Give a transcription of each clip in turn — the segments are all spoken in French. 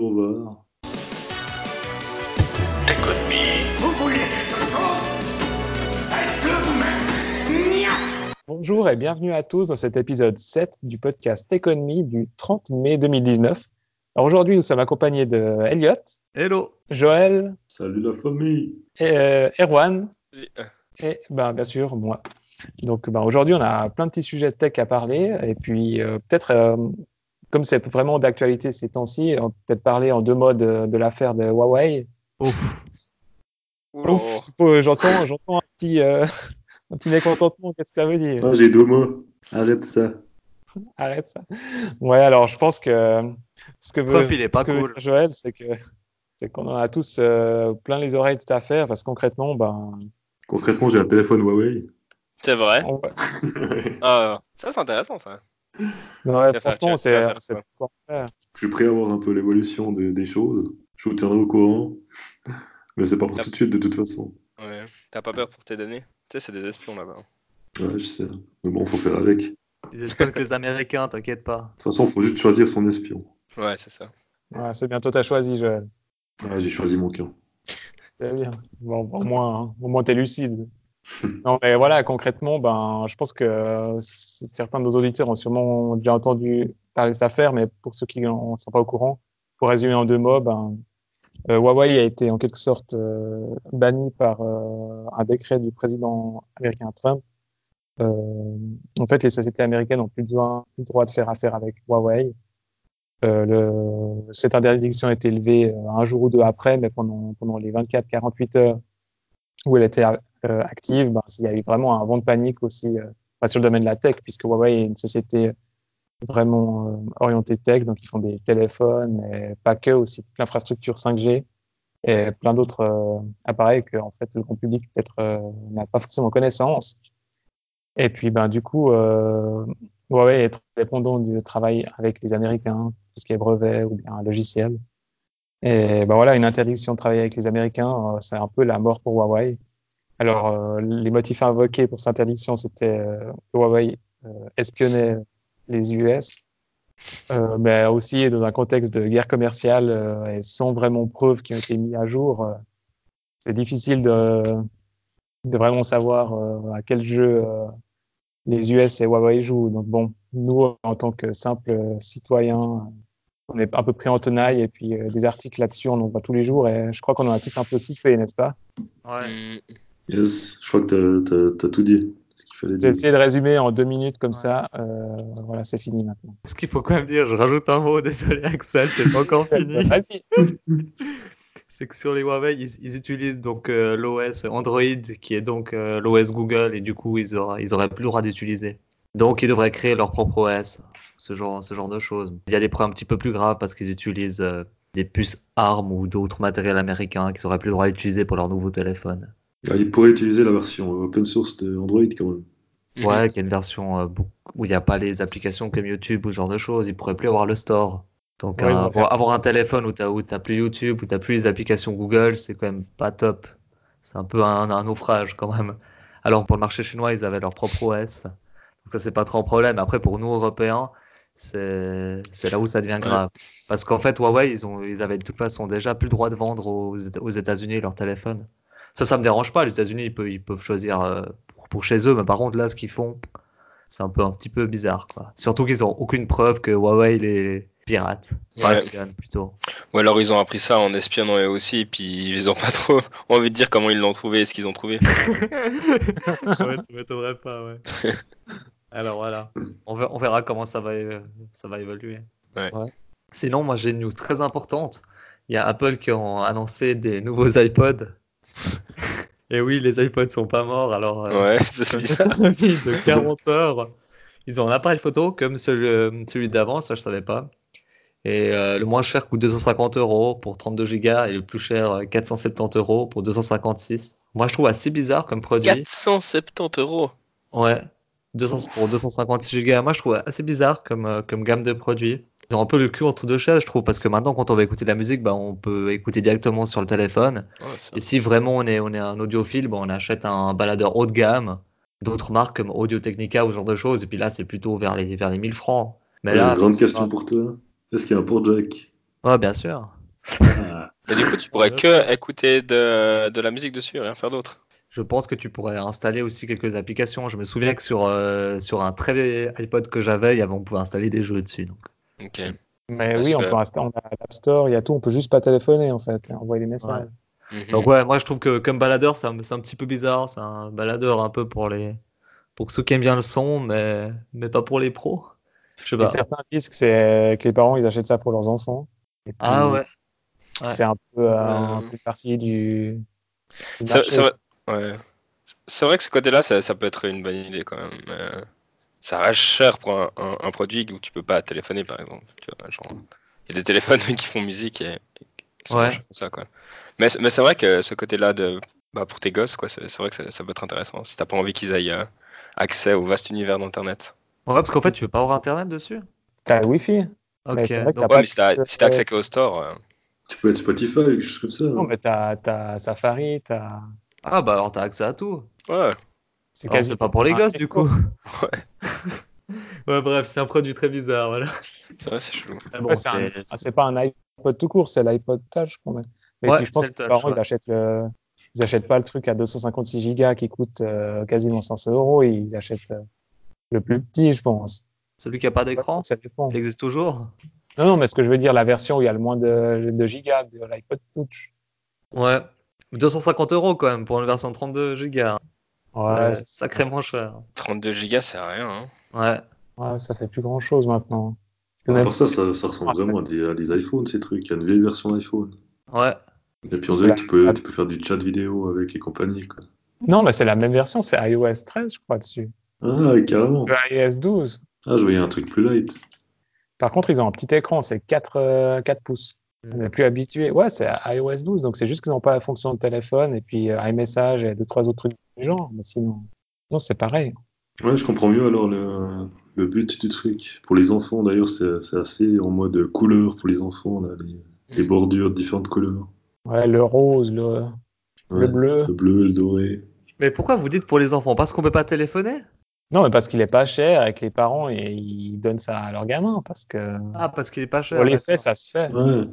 on va. Vous voulez quelque chose Faites-le vous-même Bonjour et bienvenue à tous dans cet épisode 7 du podcast Economy du 30 mai 2019. Alors aujourd'hui, nous sommes accompagnés de Elliot, Hello. Joël. Salut la famille. et euh, Erwan. Oui, euh, et ben, bien sûr moi. Donc ben, aujourd'hui, on a plein de petits sujets de tech à parler. Et puis euh, peut-être, euh, comme c'est vraiment d'actualité ces temps-ci, on peut peut-être parler en deux modes de, de l'affaire de Huawei. oula. Ouf, faut- j'entends, j'entends un petit, euh, un petit mécontentement. Qu'est-ce que ça veut dire? Ah, j'ai deux mots. Arrête ça. Arrête ça. Ouais, alors je pense que ce que veut, est pas ce que veut dire Joël, c'est que c'est qu'on en a tous euh, plein les oreilles de cette affaire parce que concrètement, ben, Concrètement, j'ai un téléphone Huawei. C'est vrai. Ah, ça, c'est intéressant, ça. Non, ouais, franchement, c'est. Je suis prêt à voir un peu l'évolution des, des choses. Je vous tiendrai au courant. Mais c'est pas pour tout de suite, de toute façon. Ouais. T'as pas peur pour tes données? Tu sais, c'est des espions là-bas. Ouais, je sais. Mais bon, faut faire avec. De Ils espionnent que les Américains, t'inquiète pas. toute façon, faut juste choisir son espion. Ouais, c'est ça. Ouais, c'est bientôt t'as choisi, Joël. Ouais, j'ai choisi mon camp. Très bien. Bon, au moins, hein, au moins t'es lucide. Non, mais voilà, concrètement, ben, je pense que certains de nos auditeurs ont sûrement déjà entendu parler de cette affaire, mais pour ceux qui n'en sont pas au courant, pour résumer en deux mots, ben, euh, Huawei a été en quelque sorte euh, banni par euh, un décret du président américain Trump. En fait, les sociétés américaines n'ont plus, plus le droit de faire affaire avec Huawei. Cette interdiction a été levée un jour ou deux après, mais pendant, pendant les 24-48 heures où elle était active, ben, il y a eu vraiment un vent de panique aussi euh, sur le domaine de la tech, puisque Huawei est une société vraiment euh, orientée tech, donc ils font des téléphones, mais pas que, aussi l'infrastructure 5G et plein d'autres euh, appareils que en fait le grand public peut-être euh, n'a pas forcément connaissance. Et puis ben du coup, euh, Huawei est dépendant du travail avec les Américains, tout ce qui est brevet ou bien logiciel. Et ben voilà, une interdiction de travailler avec les Américains, euh, c'est un peu la mort pour Huawei. Alors, euh, les motifs invoqués pour cette interdiction, c'était euh, que Huawei euh, espionnait les US, euh, mais aussi dans un contexte de guerre commerciale euh, et sans vraiment preuves qui ont été mises à jour. euh, c'est difficile de, de vraiment savoir euh, à quel jeu euh, les US et Huawei jouent. Donc bon, nous, en tant que simples citoyens, on est un peu pris en tenaille et puis euh, des articles là-dessus, on en voit tous les jours et je crois qu'on en a tous un peu sifflé, n'est-ce pas? Ouais. Yes, je crois que t'as- t'as t'as tout dit. J'ai essayé de résumer en deux minutes comme Ouais. ça. Euh, voilà, c'est fini maintenant. Ce qu'il faut quand même dire, je rajoute un mot, désolé Axel, c'est pas encore fini. C'est que sur les Huawei, ils, ils utilisent donc euh, l'OS Android, qui est donc euh, l'OS Google, et du coup, ils auraient, ils auraient plus le droit d'utiliser. Donc, ils devraient créer leur propre OS, ce genre, ce genre de choses. Il y a des problèmes un petit peu plus graves parce qu'ils utilisent euh, des puces ARM ou d'autres matériels américains qu'ils auraient plus le droit d'utiliser pour leur nouveau téléphone. Ah, il pourrait utiliser la version open source de Android quand même. mhm. Ouais, qu'il y a une version euh, où il n'y a pas les applications comme YouTube ou ce genre de choses. Ils pourraient plus avoir le store. Donc, Ouais, euh, avoir, avoir un téléphone où tu n'as plus YouTube, où tu plus les applications Google, c'est quand même pas top. C'est un peu un, un naufrage quand même. Alors, pour le marché chinois, ils avaient leur propre OS. Donc, ça, c'est pas trop un problème. Après, pour nous, Européens, c'est c'est là où ça devient grave. Parce qu'en fait, Huawei, ils, ont, ils avaient de toute façon déjà plus le droit de vendre aux, aux États-Unis leur téléphone. Ça, ça me dérange pas. Les États-Unis, ils peuvent, ils peuvent choisir euh, pour, pour chez eux. Mais par contre, là, ce qu'ils font, c'est un peu un petit peu bizarre, quoi. Surtout qu'ils ont aucune preuve que Huawei les pirate. Enfin, Ouais. espionne, plutôt. Ou alors ils ont appris ça en espionnant eux aussi, puis ils ont pas trop envie de dire comment ils l'ont trouvé et ce qu'ils ont trouvé. ouais, ça m'étonnerait pas, ouais. Alors voilà, on verra, comment ça va, ça va évoluer. Ouais. Ouais. Sinon, moi j'ai une news très importante. Il y a Apple qui ont annoncé des nouveaux iPods. Et oui, les iPods sont pas morts, alors euh, Ouais, c'est de 40 heures. Ils ont un appareil photo comme celui, euh, celui d'avant, ça je savais pas. Et euh, le moins cher coûte 250 euros pour 32 Go et le plus cher euh, 470 euros pour 256. Moi je trouve assez bizarre comme produit. 470 euros. Ouais, 200, pour 256 Go. Moi je trouve assez bizarre comme, comme gamme de produits. Ils ont un peu le cul entre deux chaises, je trouve, parce que maintenant quand on va écouter de la musique, bah, on peut écouter directement sur le téléphone. Ouais. Et si vraiment on est, on est un audiophile, bah, on achète un baladeur haut de gamme, d'autres marques comme Audio Technica ou ce genre de choses. Et puis là, c'est plutôt vers les, vers les 1000 francs. Mais J'ai là, une grande question pas. pour toi. Est-ce qu'il y a un port jack? Ouais, bien sûr. Ah, Mais du coup, tu pourrais que écouter de, de la musique dessus et rien faire d'autre. Je pense que tu pourrais installer aussi quelques applications. Je me souviens que sur, euh, sur un très vieil iPod que j'avais, il y avait- on pouvait installer des jeux dessus. Donc. Ok. Mais Parce oui, on que- peut rester, on a l'App Store, il y a tout, on peut juste pas téléphoner en fait, envoyer des messages. Mhm. Donc ouais, moi je trouve que comme baladeur, c'est un, c'est un petit peu bizarre. C'est un baladeur un peu pour les pour ceux qui aiment bien le son, mais, mais pas pour les pros. Je sais Et pas. certains disent que c'est que les parents ils achètent ça pour leurs enfants. Et puis, Ah ouais. ouais. C'est un peu, euh, un peu partie du, du C'est vrai, ouais. C'est vrai que ce côté-là, ça, ça peut être une bonne idée quand même. Mais euh, ça reste cher pour un, un- un produit où tu peux pas téléphoner, par exemple. Tu vois, genre, il y a des téléphones qui font musique et, et qui sont Ouais. que ça, quoi. Mais, c'est- mais c'est vrai que ce côté-là de, bah, pour tes gosses, quoi, c'est vrai que ça, ça peut être intéressant. Si t'as pas envie qu'ils aient euh, accès au vaste univers d'Internet. Ouais, parce qu'en fait, tu veux pas avoir internet dessus? T'as le Wi-Fi. Ok. Mais c'est vrai que donc- T'as Ouais, pas mais si t'as de- si accès qu'au store, euh, tu peux être Spotify, quelque chose comme ça. Non, hein. mais t'as, t'as Safari, t'as. Ah bah alors t'as accès à tout. ouais. C'est quasi c'est pas pour les un gosses du coup. ouais, bref, c'est un produit très bizarre, voilà. C'est vrai, c'est chelou. Mais bon, Ouais, c'est, un- c'est- ah, c'est pas un iPod tout court, c'est l'iPod Touch qu'on met. Mais Ouais, puis je pense que le les parents, ils ouais. achètent le... ils achètent pas le truc à 256 gigas qui coûte euh, quasiment 500 euros, ils achètent euh, le plus petit, je pense. Celui qui a pas d'écran, Ça dépend. il existe toujours? Non, non, mais ce que je veux dire, la version où il y a le moins de, de gigas de l'iPod Touch. Ouais. 250 euros quand même pour une version 32 Go. Ouais, c'est sacrément cher. 32 gigas, c'est rien. Hein. Ouais. ouais, ça fait plus grand chose maintenant. Même- ça, ça, ça ressemble Ah, vraiment à des, à des iPhones, ces trucs. Il y a une vieille version d'iPhone. Ouais. Et puis on dirait que tu peux, tu peux faire du chat vidéo avec les compagnies. Quoi. Non, mais c'est la même version, c'est iOS 13, je crois, dessus. Ah, ouais, carrément. Le iOS 12. Ah, je voyais un truc plus light. Par contre, ils ont un petit écran, c'est 4, euh, 4 pouces. On n'est plus habitué. Ouais, c'est iOS 12, donc c'est juste qu'ils n'ont pas la fonction de téléphone et puis euh, iMessage et deux, trois autres trucs genre. Mais sinon, non, c'est pareil. Ouais, je comprends mieux alors le, le but du truc. Pour les enfants, d'ailleurs, c'est c'est assez en mode couleur pour les enfants, là, les, les Mm. bordures de différentes couleurs. Ouais, le rose, le, le bleu. Le bleu, le doré. Mais pourquoi vous dites pour les enfants? Parce qu'on peut pas téléphoner? Non, mais parce qu'il est pas cher que les parents et ils donnent ça à leurs gamins parce que Ah, parce qu'il est pas cher. pour les faits, ça se fait. Ouais.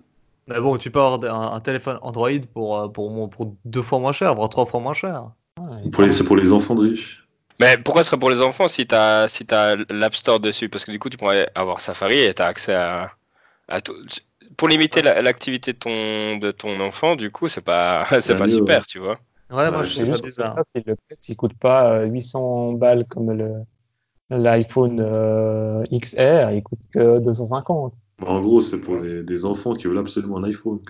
Mais bon, tu peux avoir un, un téléphone Android pour, euh, pour, pour deux fois moins cher, voire trois fois moins cher. Ouais, Pour les- C'est pour les enfants de riches. Mais pourquoi ce serait pour les enfants si t'as si t'as l'App Store dessus? Parce que du coup, tu pourrais avoir Safari et t'as accès à, à tout. Pour limiter la- l'activité de ton, de ton enfant, du coup, c'est pas, c'est Ouais, pas mieux, super, ouais. tu vois. Ouais, moi Ouais, je trouve ça bizarre. ça, c'est le qui coûte pas euh, 800 balles comme le l'iPhone euh, XR, il coûte que 250. Bah, en gros, c'est pour les, des enfants qui veulent absolument un iPhone.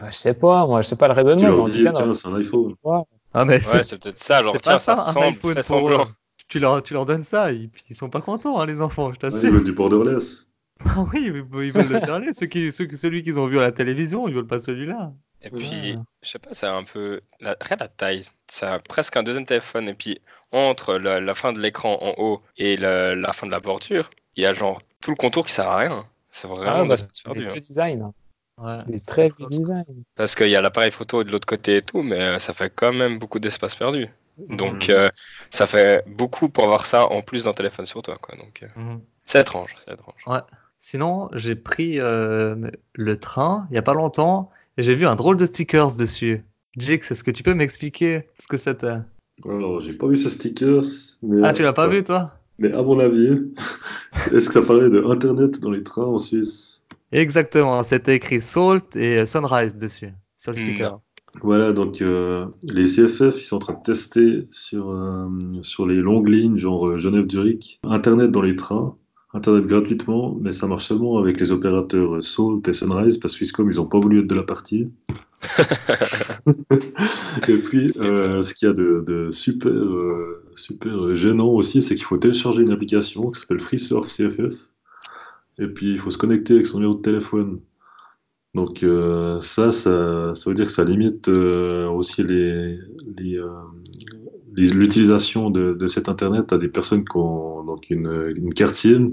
Ouais, je sais pas, moi, je sais pas le Tu raisonnement. mais leur dis, tiens, c'est un iPhone. Ouais. Ah, mais Ouais, c'est peut-être ça. Genre, c'est tiens, pas ça ça, pour semblant. eux. tu leur, tu leur donnes ça, et puis ils sont pas contents, hein, les enfants, je Ouais, ils t'assure. veulent du borderless. Ah oui, ils veulent ils le dernier, ceux qui, ceux, celui qu'ils ont vu à la télévision, ils veulent pas celui-là. Et puis, Ouais. je sais pas, c'est un peu. La... Regarde la taille. C'est presque un deuxième téléphone. Et puis, entre la, la fin de l'écran en haut et la, la fin de la bordure, il y a genre tout le contour qui sert à rien. C'est Ah, vraiment bah, c'est perdu. hein. vieux designs, Ouais, des très designs. Parce qu'il y a l'appareil photo de l'autre côté et tout, mais euh, ça fait quand même beaucoup d'espace perdu. Donc, Mhm. euh, ça fait beaucoup pour avoir ça en plus d'un téléphone sur toi. Quoi. Donc, euh, Mhm. c'est étrange. C'est étrange. Ouais. Sinon, j'ai pris euh, le train il y a pas longtemps et j'ai vu un drôle de stickers dessus. Jix, est-ce que tu peux m'expliquer ce que c'était? Alors, j'ai pas vu ce stickers. Mais, Ah, tu l'as pas vu, toi? Mais à mon avis, est-ce que ça parlait de Internet dans les trains en Suisse? Exactement, c'était écrit Salt et Sunrise dessus, sur le Hmm. sticker. Voilà, donc euh, les CFF, ils sont en train de tester sur, euh, sur les longues lignes, genre euh, Genève-Zurich, Internet dans les trains, Internet gratuitement, mais ça marche seulement avec les opérateurs euh, Salt et Sunrise, parce que Swisscom, ils n'ont pas voulu être de la partie. et puis, euh, ce qu'il y a de, de super, euh, super gênant aussi, c'est qu'il faut télécharger une application qui s'appelle FreeSurf CFF, et puis il faut se connecter avec son numéro de téléphone. Donc euh, ça, ça, ça veut dire que ça limite euh, aussi les, les, euh, les- l'utilisation de, de cet Internet à des personnes qui ont donc une, une carte SIM.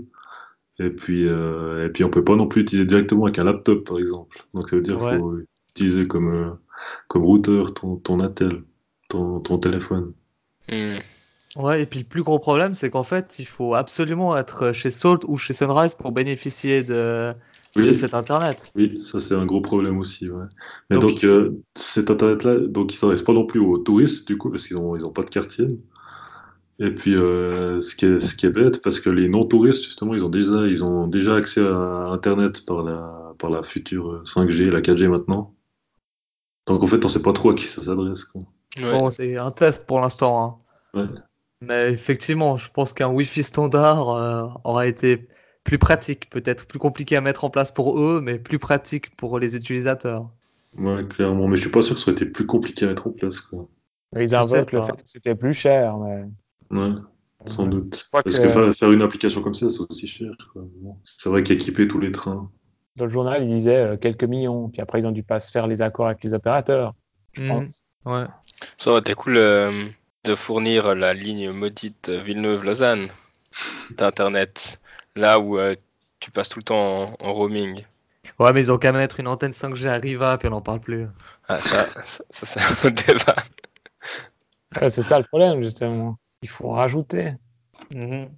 Et puis, et puis on peut pas non plus l'utiliser directement avec un laptop, par exemple. Donc ça veut dire qu'il Ouais. faut utiliser comme, comme routeur ton, ton Intel, ton, ton téléphone. Hmm. Ouais, et puis le plus gros problème, c'est qu'en fait, il faut absolument être chez Salt ou chez Sunrise pour bénéficier de, de Oui. cet Internet. Oui, ça c'est un gros problème aussi. ouais. Mais Donc, donc, euh, cet internet-là, donc il s'adresse pas non plus aux touristes du coup parce qu'ils ont ils ont pas de quartier. Et puis euh, ce qui est ce qui est bête parce que les non-touristes justement ils ont déjà ils ont déjà accès à Internet par la par la future 5G, la 4G maintenant. Donc en fait on sait pas trop à qui ça s'adresse quoi. Ouais. Bon, c'est un test pour l'instant. hein. Ouais. Mais effectivement, je pense qu'un Wi-Fi standard euh, aurait été plus pratique, peut-être plus compliqué à mettre en place pour eux, mais plus pratique pour les utilisateurs. Ouais, clairement. Mais je suis pas sûr que ça aurait été plus compliqué à mettre en place quoi. Ils invoquent le fait que c'était plus cher, mais Ouais, sans Ouais. doute. Parce que- que fa- faire une application comme ça c'est aussi cher. Bon. C'est vrai qu'équiper tous les trains. dans le journal, ils disaient euh, quelques millions. Puis après, ils ont dû pas se faire les accords avec les opérateurs. Je Mhm. pense. Ouais. Ça aurait été cool euh, de fournir la ligne maudite Villeneuve-Lausanne d'Internet, là où euh, tu passes tout le temps en, en roaming. ouais, mais ils ont qu'à mettre une antenne 5G à Riva, puis on n'en parle plus. Ah, ça, ça, ça, c'est un autre débat. Ouais, c'est ça le problème, justement. Il faut en rajouter. Mhm.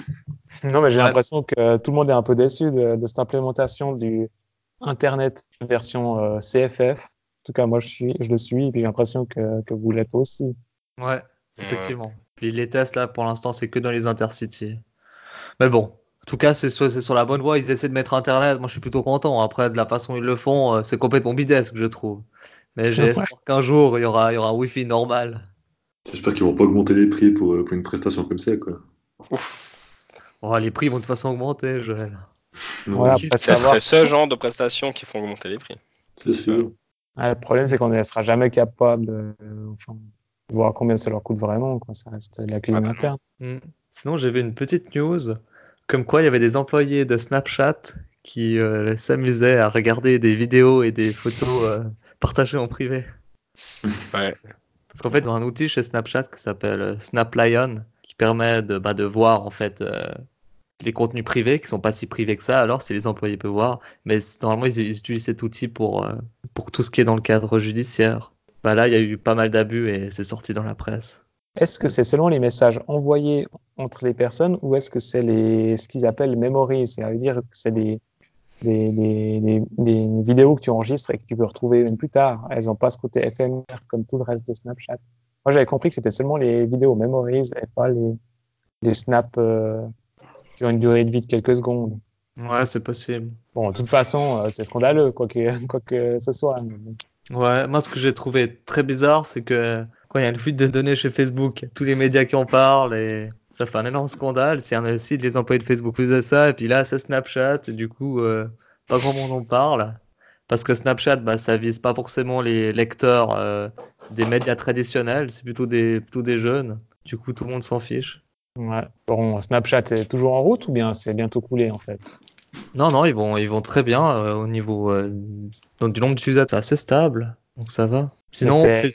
Non, mais j'ai Ouais. l'impression que tout le monde est un peu déçu de, de cette implémentation du Internet version euh, CFF. En tout cas, moi, je, suis, je le suis, et puis j'ai l'impression que, que vous l'êtes aussi. Ouais, effectivement. Puis les tests, là, pour l'instant, c'est que dans les intercities. Mais bon, en tout cas, c'est sur, c'est sur la bonne voie. Ils essaient de mettre Internet. Moi, je suis plutôt content. Après, de la façon dont ils le font, euh, c'est complètement bidesque, je trouve. Mais Ouais. espoir qu'un jour, il y aura, il y aura un Wi-Fi normal. J'espère qu'ils vont pas augmenter les prix pour, euh, pour une prestation comme ça quoi. Oh, les prix vont de toute façon augmenter, Joël. Ouais, C'est ce genre de prestations qui font augmenter les prix. C'est sûr. Ouais, le problème, c'est qu'on ne sera jamais capable de, euh, enfin, voir combien ça leur coûte vraiment. Quoi. Ça reste de la cuisine Ah bah, interne. Mm. Sinon, j'ai vu une petite news comme quoi il y avait des employés de Snapchat qui euh, s'amusaient à regarder des vidéos et des photos euh, partagées en privé. Ouais. Parce qu'en fait, il y a un outil chez Snapchat qui s'appelle euh, SnapLion qui permet de, bah, de voir en fait euh, les contenus privés qui sont pas si privés que ça. Alors, si les employés peuvent voir, mais normalement ils, ils utilisent cet outil pour euh, pour tout ce qui est dans le cadre judiciaire. Bah là, il y a eu pas mal d'abus et c'est sorti dans la presse. Est-ce que c'est selon les messages envoyés entre les personnes ou est-ce que c'est les, ce qu'ils appellent memories C'est-à-dire que c'est des, des, des, des, vidéos que tu enregistres et que tu peux retrouver même plus tard. Elles n'ont pas ce côté éphémère comme tout le reste de Snapchat. Moi, j'avais compris que c'était seulement les vidéos memories et pas les, les snaps euh, qui ont une durée de vie de quelques secondes. Ouais, c'est possible. Bon, de toute façon, euh, c'est scandaleux, quoi que, quoi que ce soit. mais. Ouais, moi ce que j'ai trouvé très bizarre, c'est que quand il y a une fuite de données chez Facebook, tous les médias qui en parlent et ça fait un énorme scandale. Si, un, si les employés de Facebook faisaient ça, et puis là c'est Snapchat, et du coup euh, pas grand monde en parle. Parce que Snapchat, bah, ça vise pas forcément les lecteurs euh, des médias traditionnels, c'est plutôt des, plutôt des jeunes. Du coup tout le monde s'en fiche. Ouais. Bon, Snapchat est toujours en route ou bien c'est bientôt coulé en fait? Non, non, ils vont, ils vont très bien euh, au niveau euh, donc, du nombre d'utilisateurs, c'est assez stable, donc ça va. Sinon, fait-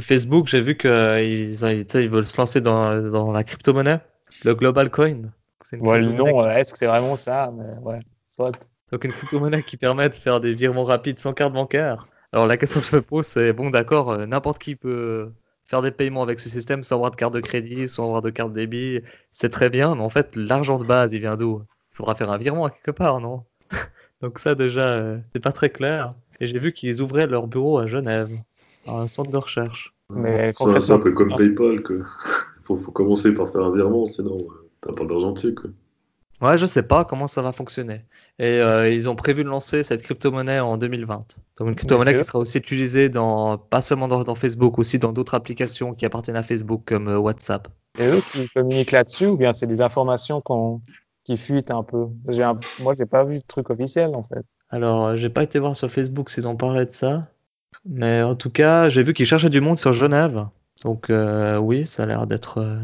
Facebook, j'ai vu qu'ils ils, ils veulent se lancer dans, dans la crypto-monnaie, le Global Coin. Ouais, le nom, euh, est-ce que c'est vraiment ça mais ouais, soit. Donc une crypto-monnaie qui permet de faire des virements rapides sans carte bancaire. Alors la question que je me pose, c'est bon, d'accord, n'importe qui peut faire des paiements avec ce système sans avoir de carte de crédit, sans avoir de carte débit, c'est très bien, mais en fait, l'argent de base, il vient d'où? Il faudra faire un virement à quelque part, non Donc ça déjà, euh, c'est pas très clair. Et j'ai vu qu'ils ouvraient leur bureau à Genève, un centre de recherche. Mais Ça, c'est un peu comme PayPal, quoi. Faut, faut commencer par faire un virement, sinon euh, t'as pas d'argentier, quoi. Ouais, je sais pas comment ça va fonctionner. Et euh, ils ont prévu de lancer cette crypto-monnaie en 2020. Donc une crypto-monnaie qui sera aussi utilisée dans, pas seulement dans, dans Facebook, aussi dans d'autres applications qui appartiennent à Facebook comme euh, WhatsApp. c'est eux qui communiquent là-dessus ou bien c'est des informations qu'on qui fuitent un peu J'ai un... Moi, j'ai pas vu de truc officiel en fait. Alors, euh, j'ai pas été voir sur Facebook s'ils en parlaient de ça. Mais en tout cas, j'ai vu qu'ils cherchaient du monde sur Genève. Donc euh, oui, ça a l'air d'être euh,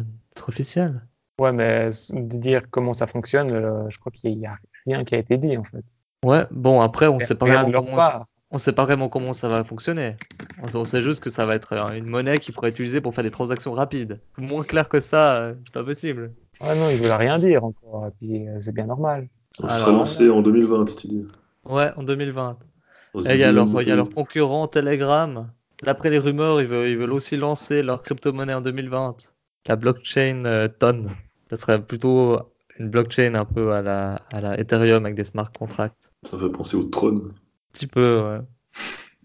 officiel. Ouais, mais de dire comment ça fonctionne, euh, je crois qu'il y a rien qui a été dit en fait. Ouais, bon, après, on sait pas Rien vraiment de leur comment... part. On sait pas vraiment comment ça va fonctionner. On on sait juste que ça va être une monnaie qui pourra être utilisée pour faire des transactions rapides. Moins clair que ça, c'est pas possible. Ouais, non, ils veulent rien dire encore. Et puis euh, c'est bien normal. On Alors, sera lancé en 2020, tu dis. Ouais, en 2020. Dans Et il y a leur, de il y a leur pays. concurrent Telegram. D'après les rumeurs, ils veulent, ils veulent aussi lancer leur crypto-monnaie en 2020. La blockchain euh, Ton. Ça serait plutôt une blockchain un peu à la, à la Ethereum avec des smart contracts. Ça fait penser au trône. Un petit peu, ouais.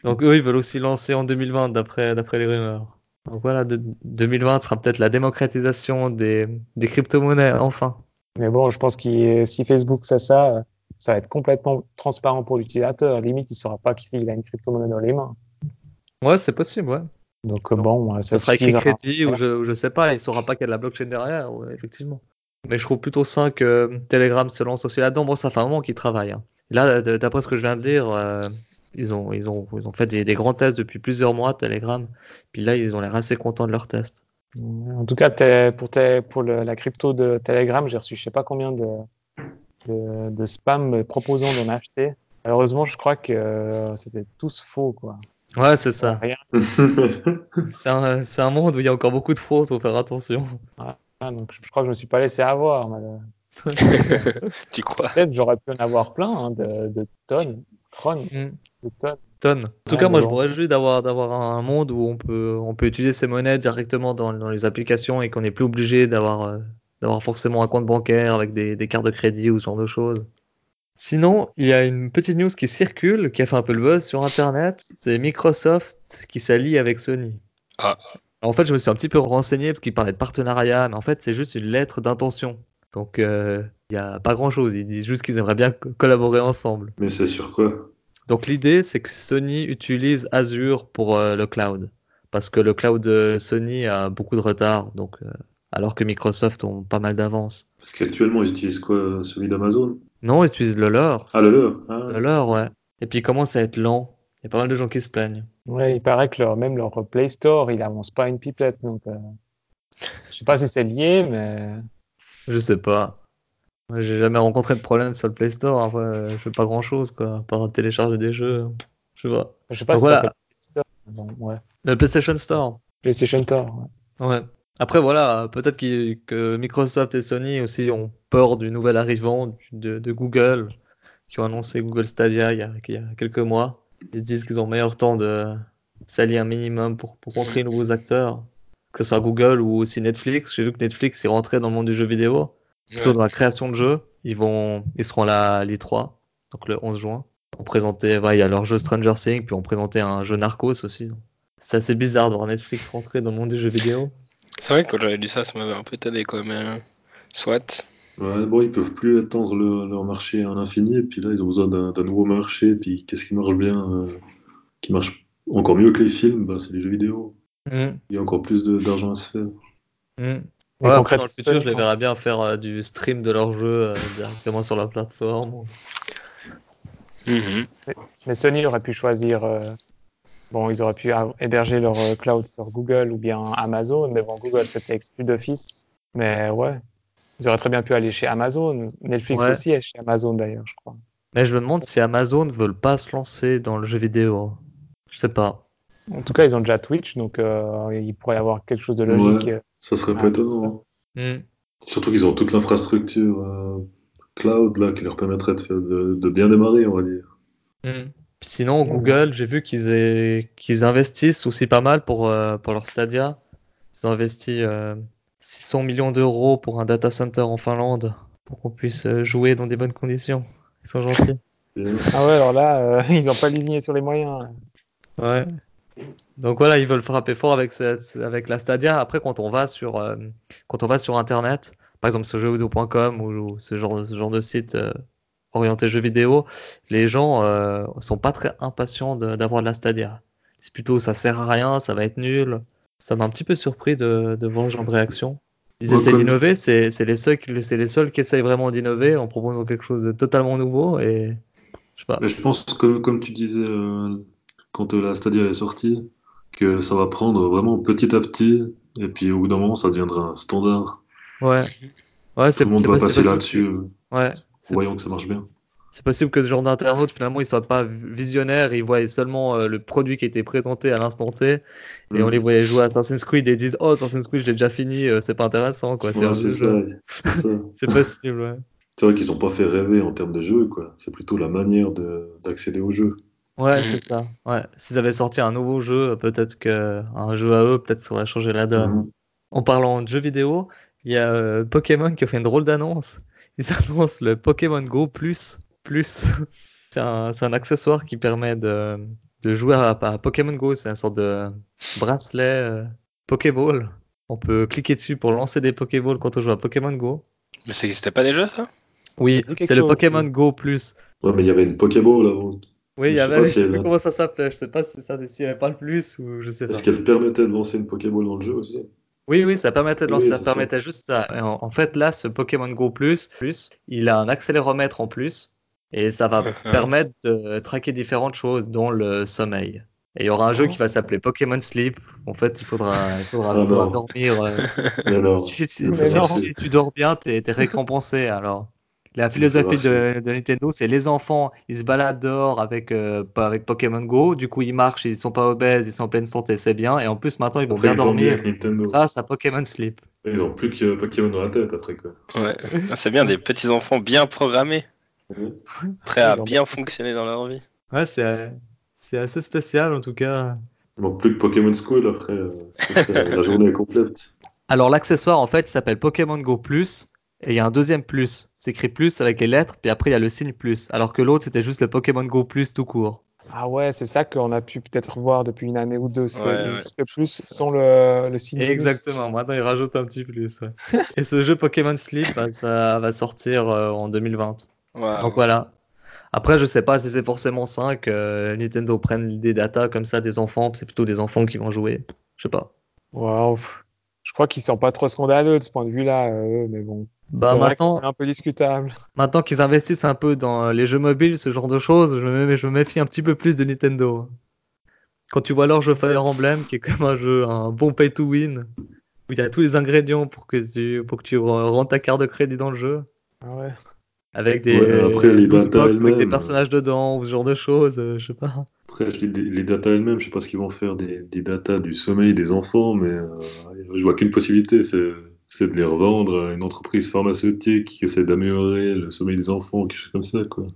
Donc eux, ils veulent aussi lancer en 2020, d'après d'après les rumeurs. Donc voilà, de- 2020 sera peut-être la démocratisation des, des crypto-monnaies, enfin. Mais bon, je pense que si Facebook fait ça, euh, ça va être complètement transparent pour l'utilisateur. Limite, il ne saura pas qu'il a une crypto-monnaie dans les mains. Ouais, c'est possible, ouais. Donc euh, bon, euh, Ça ça sera écrit crédit ou je, je sais pas, il saura pas qu'il y a de la blockchain derrière, ouais, effectivement. Mais je trouve plutôt sain que Telegram se lance aussi là-dedans. Bon, ça fait un moment qu'ils travaillent. hein. Là, d'après ce que je viens de lire, euh, ils, ont, ils, ont, ils ont fait des, des grands tests depuis plusieurs mois, Telegram. Puis là, ils ont l'air assez contents de leurs tests. En tout cas, pour, tes- pour le- la crypto de Telegram, j'ai reçu je sais pas combien de, de, de spam proposant d'en acheter. Malheureusement, je crois que euh, c'était tous faux, quoi. Ouais, c'est ça. C'est un, monde où il y a encore beaucoup de fraude, faut faire attention. Ah, donc je, je crois que je me suis pas laissé avoir. mais, Tu crois? Peut-être j'aurais pu en avoir plein hein, de, de tonnes, tonnes, Mm. tonnes. Tonnes. En tout Ouais, cas, moi, je me réjouis d'avoir d'avoir un monde où on peut, on peut utiliser ces monnaies directement dans, dans les applications et qu'on n'est plus obligé d'avoir euh, d'avoir forcément un compte bancaire avec des, des cartes de crédit ou ce genre de choses. Sinon, il y a une petite news qui circule, qui a fait un peu le buzz sur Internet. C'est Microsoft qui s'allie avec Sony. Ah. En fait, je me suis un petit peu renseigné parce qu'ils parlaient de partenariat, mais en fait, c'est juste une lettre d'intention. Donc, euh, il n'y a pas grand-chose. Ils disent juste qu'ils aimeraient bien co- collaborer ensemble. Mais c'est sur quoi? Donc l'idée, c'est que Sony utilise Azure pour euh, le cloud. Parce que le cloud de Sony a beaucoup de retard, donc, euh, alors que Microsoft ont pas mal d'avance. Parce qu'actuellement, ils utilisent quoi? Celui d'Amazon? Non, ils utilisent le leur. Ah, le leur ah. Le leur, ouais. Et puis il commence à être lent. Il y a pas mal de gens qui se plaignent. Ouais, il paraît que leur, même leur Play Store, il avance pas une pipette. Donc, euh, je sais pas si c'est lié, mais Je sais pas. J'ai jamais rencontré de problème sur le Play Store. Après, je fais pas grand chose, quoi. À part télécharger des jeux. Je sais pas. je sais pas Donc si voilà. ça Store. Ouais. Le PlayStation Store. PlayStation Store. ouais. Ouais. Après, voilà, peut-être que Microsoft et Sony aussi ont peur du nouvel arrivant de, de Google, qui ont annoncé Google Stadia il y a, il y a quelques mois. Ils se disent qu'ils ont meilleur temps de s'allier un minimum pour, pour rencontrer de nouveaux acteurs, que ce soit Google ou aussi Netflix. J'ai vu que Netflix est rentré dans le monde du jeu vidéo, plutôt Ouais. dans la création de jeux. Ils, vont, ils seront là à l'E3, donc le 11 juin, pour présenter, ouais, il y a leur jeu Stranger Things, puis on présentait un jeu Narcos aussi. C'est assez bizarre de voir Netflix rentrer dans le monde du jeu vidéo. C'est vrai que quand j'avais lu ça, ça m'avait un peu tanné quand même. Soit. Ouais, bon, ils peuvent plus étendre le- leur marché à l'infini, et puis là, ils ont besoin d'un d'un nouveau marché, et puis qu'est-ce qui marche bien, euh, qui marche encore mieux que les films, bah, c'est les jeux vidéo. Mm, Il y a encore plus de- d'argent à se faire. mm. Mais Ouais, après, dans le futur, je les Sony, verrais bien faire euh, du stream de leur jeu euh, directement sur la plateforme. Mhm. Mais Sony aurait pu choisir. euh, bon, ils auraient pu héberger leur euh, cloud sur Google ou bien Amazon, mais bon, Google c'était exclu d'office. Mais ouais, ils auraient très bien pu aller chez Amazon. Netflix Ouais. aussi est chez Amazon d'ailleurs, je crois. Mais je me demande si Amazon ne veulent pas se lancer dans le jeu vidéo. Je sais pas. En tout cas, ils ont déjà Twitch, donc euh, il pourrait y avoir quelque chose de logique. Ouais. Ça serait Ah, pas étonnant. hein. Mm. Surtout qu'ils ont toute l'infrastructure euh, cloud là, qui leur permettrait de, faire- de, de bien démarrer, on va dire. Mm. Puis sinon, Google, j'ai vu qu'ils aient- investissent aussi pas mal pour, euh, pour leur Stadia. Ils ont investi euh, 600 millions d'euros pour un data center en Finlande pour qu'on puisse euh, jouer dans des bonnes conditions. Ils sont gentils. Ah ouais, alors là, euh, ils n'ont pas lésiné sur les moyens. Ouais. Donc voilà, ils veulent frapper fort avec, cette, avec la Stadia. Après, quand on va sur, euh, quand on va sur Internet, par exemple sur jeuxvideo.com ou, ou ce genre, ce genre de site euh, orienté jeux vidéo, les gens euh, sont pas très impatients d'avoir de la Stadia. C'est plutôt ça sert à rien, ça va être nul. Ça m'a un petit peu surpris de, de voir ce genre de réaction. Ils Ouais, essaient comme- d'innover, c'est les, seuls les seuls qui essayent vraiment d'innover en proposant quelque chose de totalement nouveau et je sais pas. Mais je pense que, comme tu disais euh, quand euh, la Stadia est sortie, que ça va prendre vraiment petit à petit, et puis au bout d'un moment, ça deviendra un standard. Ouais. Ouais, c'est Tout le monde va passer possible là-dessus, que- Ouais. Voyons que ça marche bien. C'est possible que ce genre d'internaute, finalement, il soit pas visionnaire, il voit seulement euh, le produit qui a été présenté à l'instant T, et Mm. on les voyait jouer à Assassin's Creed et ils disent Oh, Assassin's Creed, je l'ai déjà fini, euh, c'est pas intéressant, quoi. C'est Ouais, c'est possible, ouais. C'est vrai qu'ils n'ont pas fait rêver en termes de jeu, quoi. C'est plutôt la manière de- d'accéder au jeu. Ouais, c'est ça. Ouais. S'ils avaient sorti un nouveau jeu, peut-être que un jeu à eux, peut-être ça aurait changé la donne. Mhm. En parlant de jeux vidéo, il y a euh, Pokémon qui a fait une drôle d'annonce. ils annoncent le Pokémon Go Plus. Plus. C'est un, c'est un accessoire qui permet de, de jouer à, à Pokémon Go. C'est un sorte de bracelet euh, Pokéball. On peut cliquer dessus pour lancer des Pokéballs quand on joue à Pokémon Go. Mais ça n'existait pas déjà, ça? Oui, c'est le Pokémon. Go Plus. Ouais, mais il y avait une Pokéball avant. Oui, il y avait, pas je sais plus comment ça s'appelait. Je sais pas si ça, s'il y avait pas le plus ou je sais pas. Est-ce qu'elle permettait de lancer une Pokéball dans le jeu aussi Oui, oui, ça permettait de Oui, lancer, ça permettait juste ça. En, en fait, là, ce Pokémon Go Plus, plus, il a un accéléromètre en plus et ça va permettre de traquer différentes choses, dont le sommeil. Et il y aura un jeu Oh. qui va s'appeler Pokémon Sleep. En fait, il faudra, il faudra Ah pouvoir dormir. euh, Mais non. si, si- Mais si- non. si tu dors bien, t'es es récompensé. Alors, la philosophie de, Nintendo, c'est les enfants, ils se baladent dehors avec, euh, avec Pokémon Go. Du coup, ils marchent, ils sont pas obèses, ils sont en pleine santé, c'est bien. Et en plus, maintenant, ils vont Après, bien ils dormir avec Nintendo. grâce à Pokémon Sleep. Ils ont plus que Pokémon dans la tête après quoi. Ouais. Ah, c'est bien, des petits enfants bien programmés, prêts à bien fonctionner dans leur vie. Ouais, c'est c'est assez spécial en tout cas. Il manque plus que Pokémon School après. euh, la journée est complète. Alors, l'accessoire, en fait, s'appelle Pokémon Go Plus. Et il y a un deuxième plus. C'est écrit plus avec les lettres, puis après, il y a le signe plus. Alors que l'autre, c'était juste le Pokémon Go Plus tout court. Ah ouais, c'est ça qu'on a pu peut-être voir depuis une année ou deux. C'était Ouais, le plus sans le, le signe plus. Exactement, maintenant, il rajoute un petit plus. ouais. Et ce jeu Pokémon Sleep, bah, ça va sortir euh, en 2020. Waouh. Donc voilà. Après, je sais pas si c'est forcément sain que Nintendo prenne des datas comme ça des enfants, c'est plutôt des enfants qui vont jouer. Je sais pas. Waouh. Je crois qu'ils sont pas trop scandaleux de ce point de vue-là, eux, mais bon. Bah maintenant, c'est un peu discutable. maintenant qu'ils investissent un peu dans les jeux mobiles, ce genre de choses, je me, je me méfie un petit peu plus de Nintendo. Quand tu vois leur jeu Fire Emblem, qui est comme un jeu, un bon pay to win, où il y a tous les ingrédients pour que tu, pour que tu rentres ta carte de crédit dans le jeu, Ah ouais. avec des Ouais, après, les loot datas box avec des personnages dedans, ou ce genre de choses, euh, je sais pas. Après, les, les datas elles-mêmes, je sais pas ce qu'ils vont faire des, des datas du sommeil des enfants, mais euh, je vois qu'une possibilité, c'est de les revendre à une entreprise pharmaceutique qui essaie d'améliorer le sommeil des enfants, quelque chose comme ça, quoi.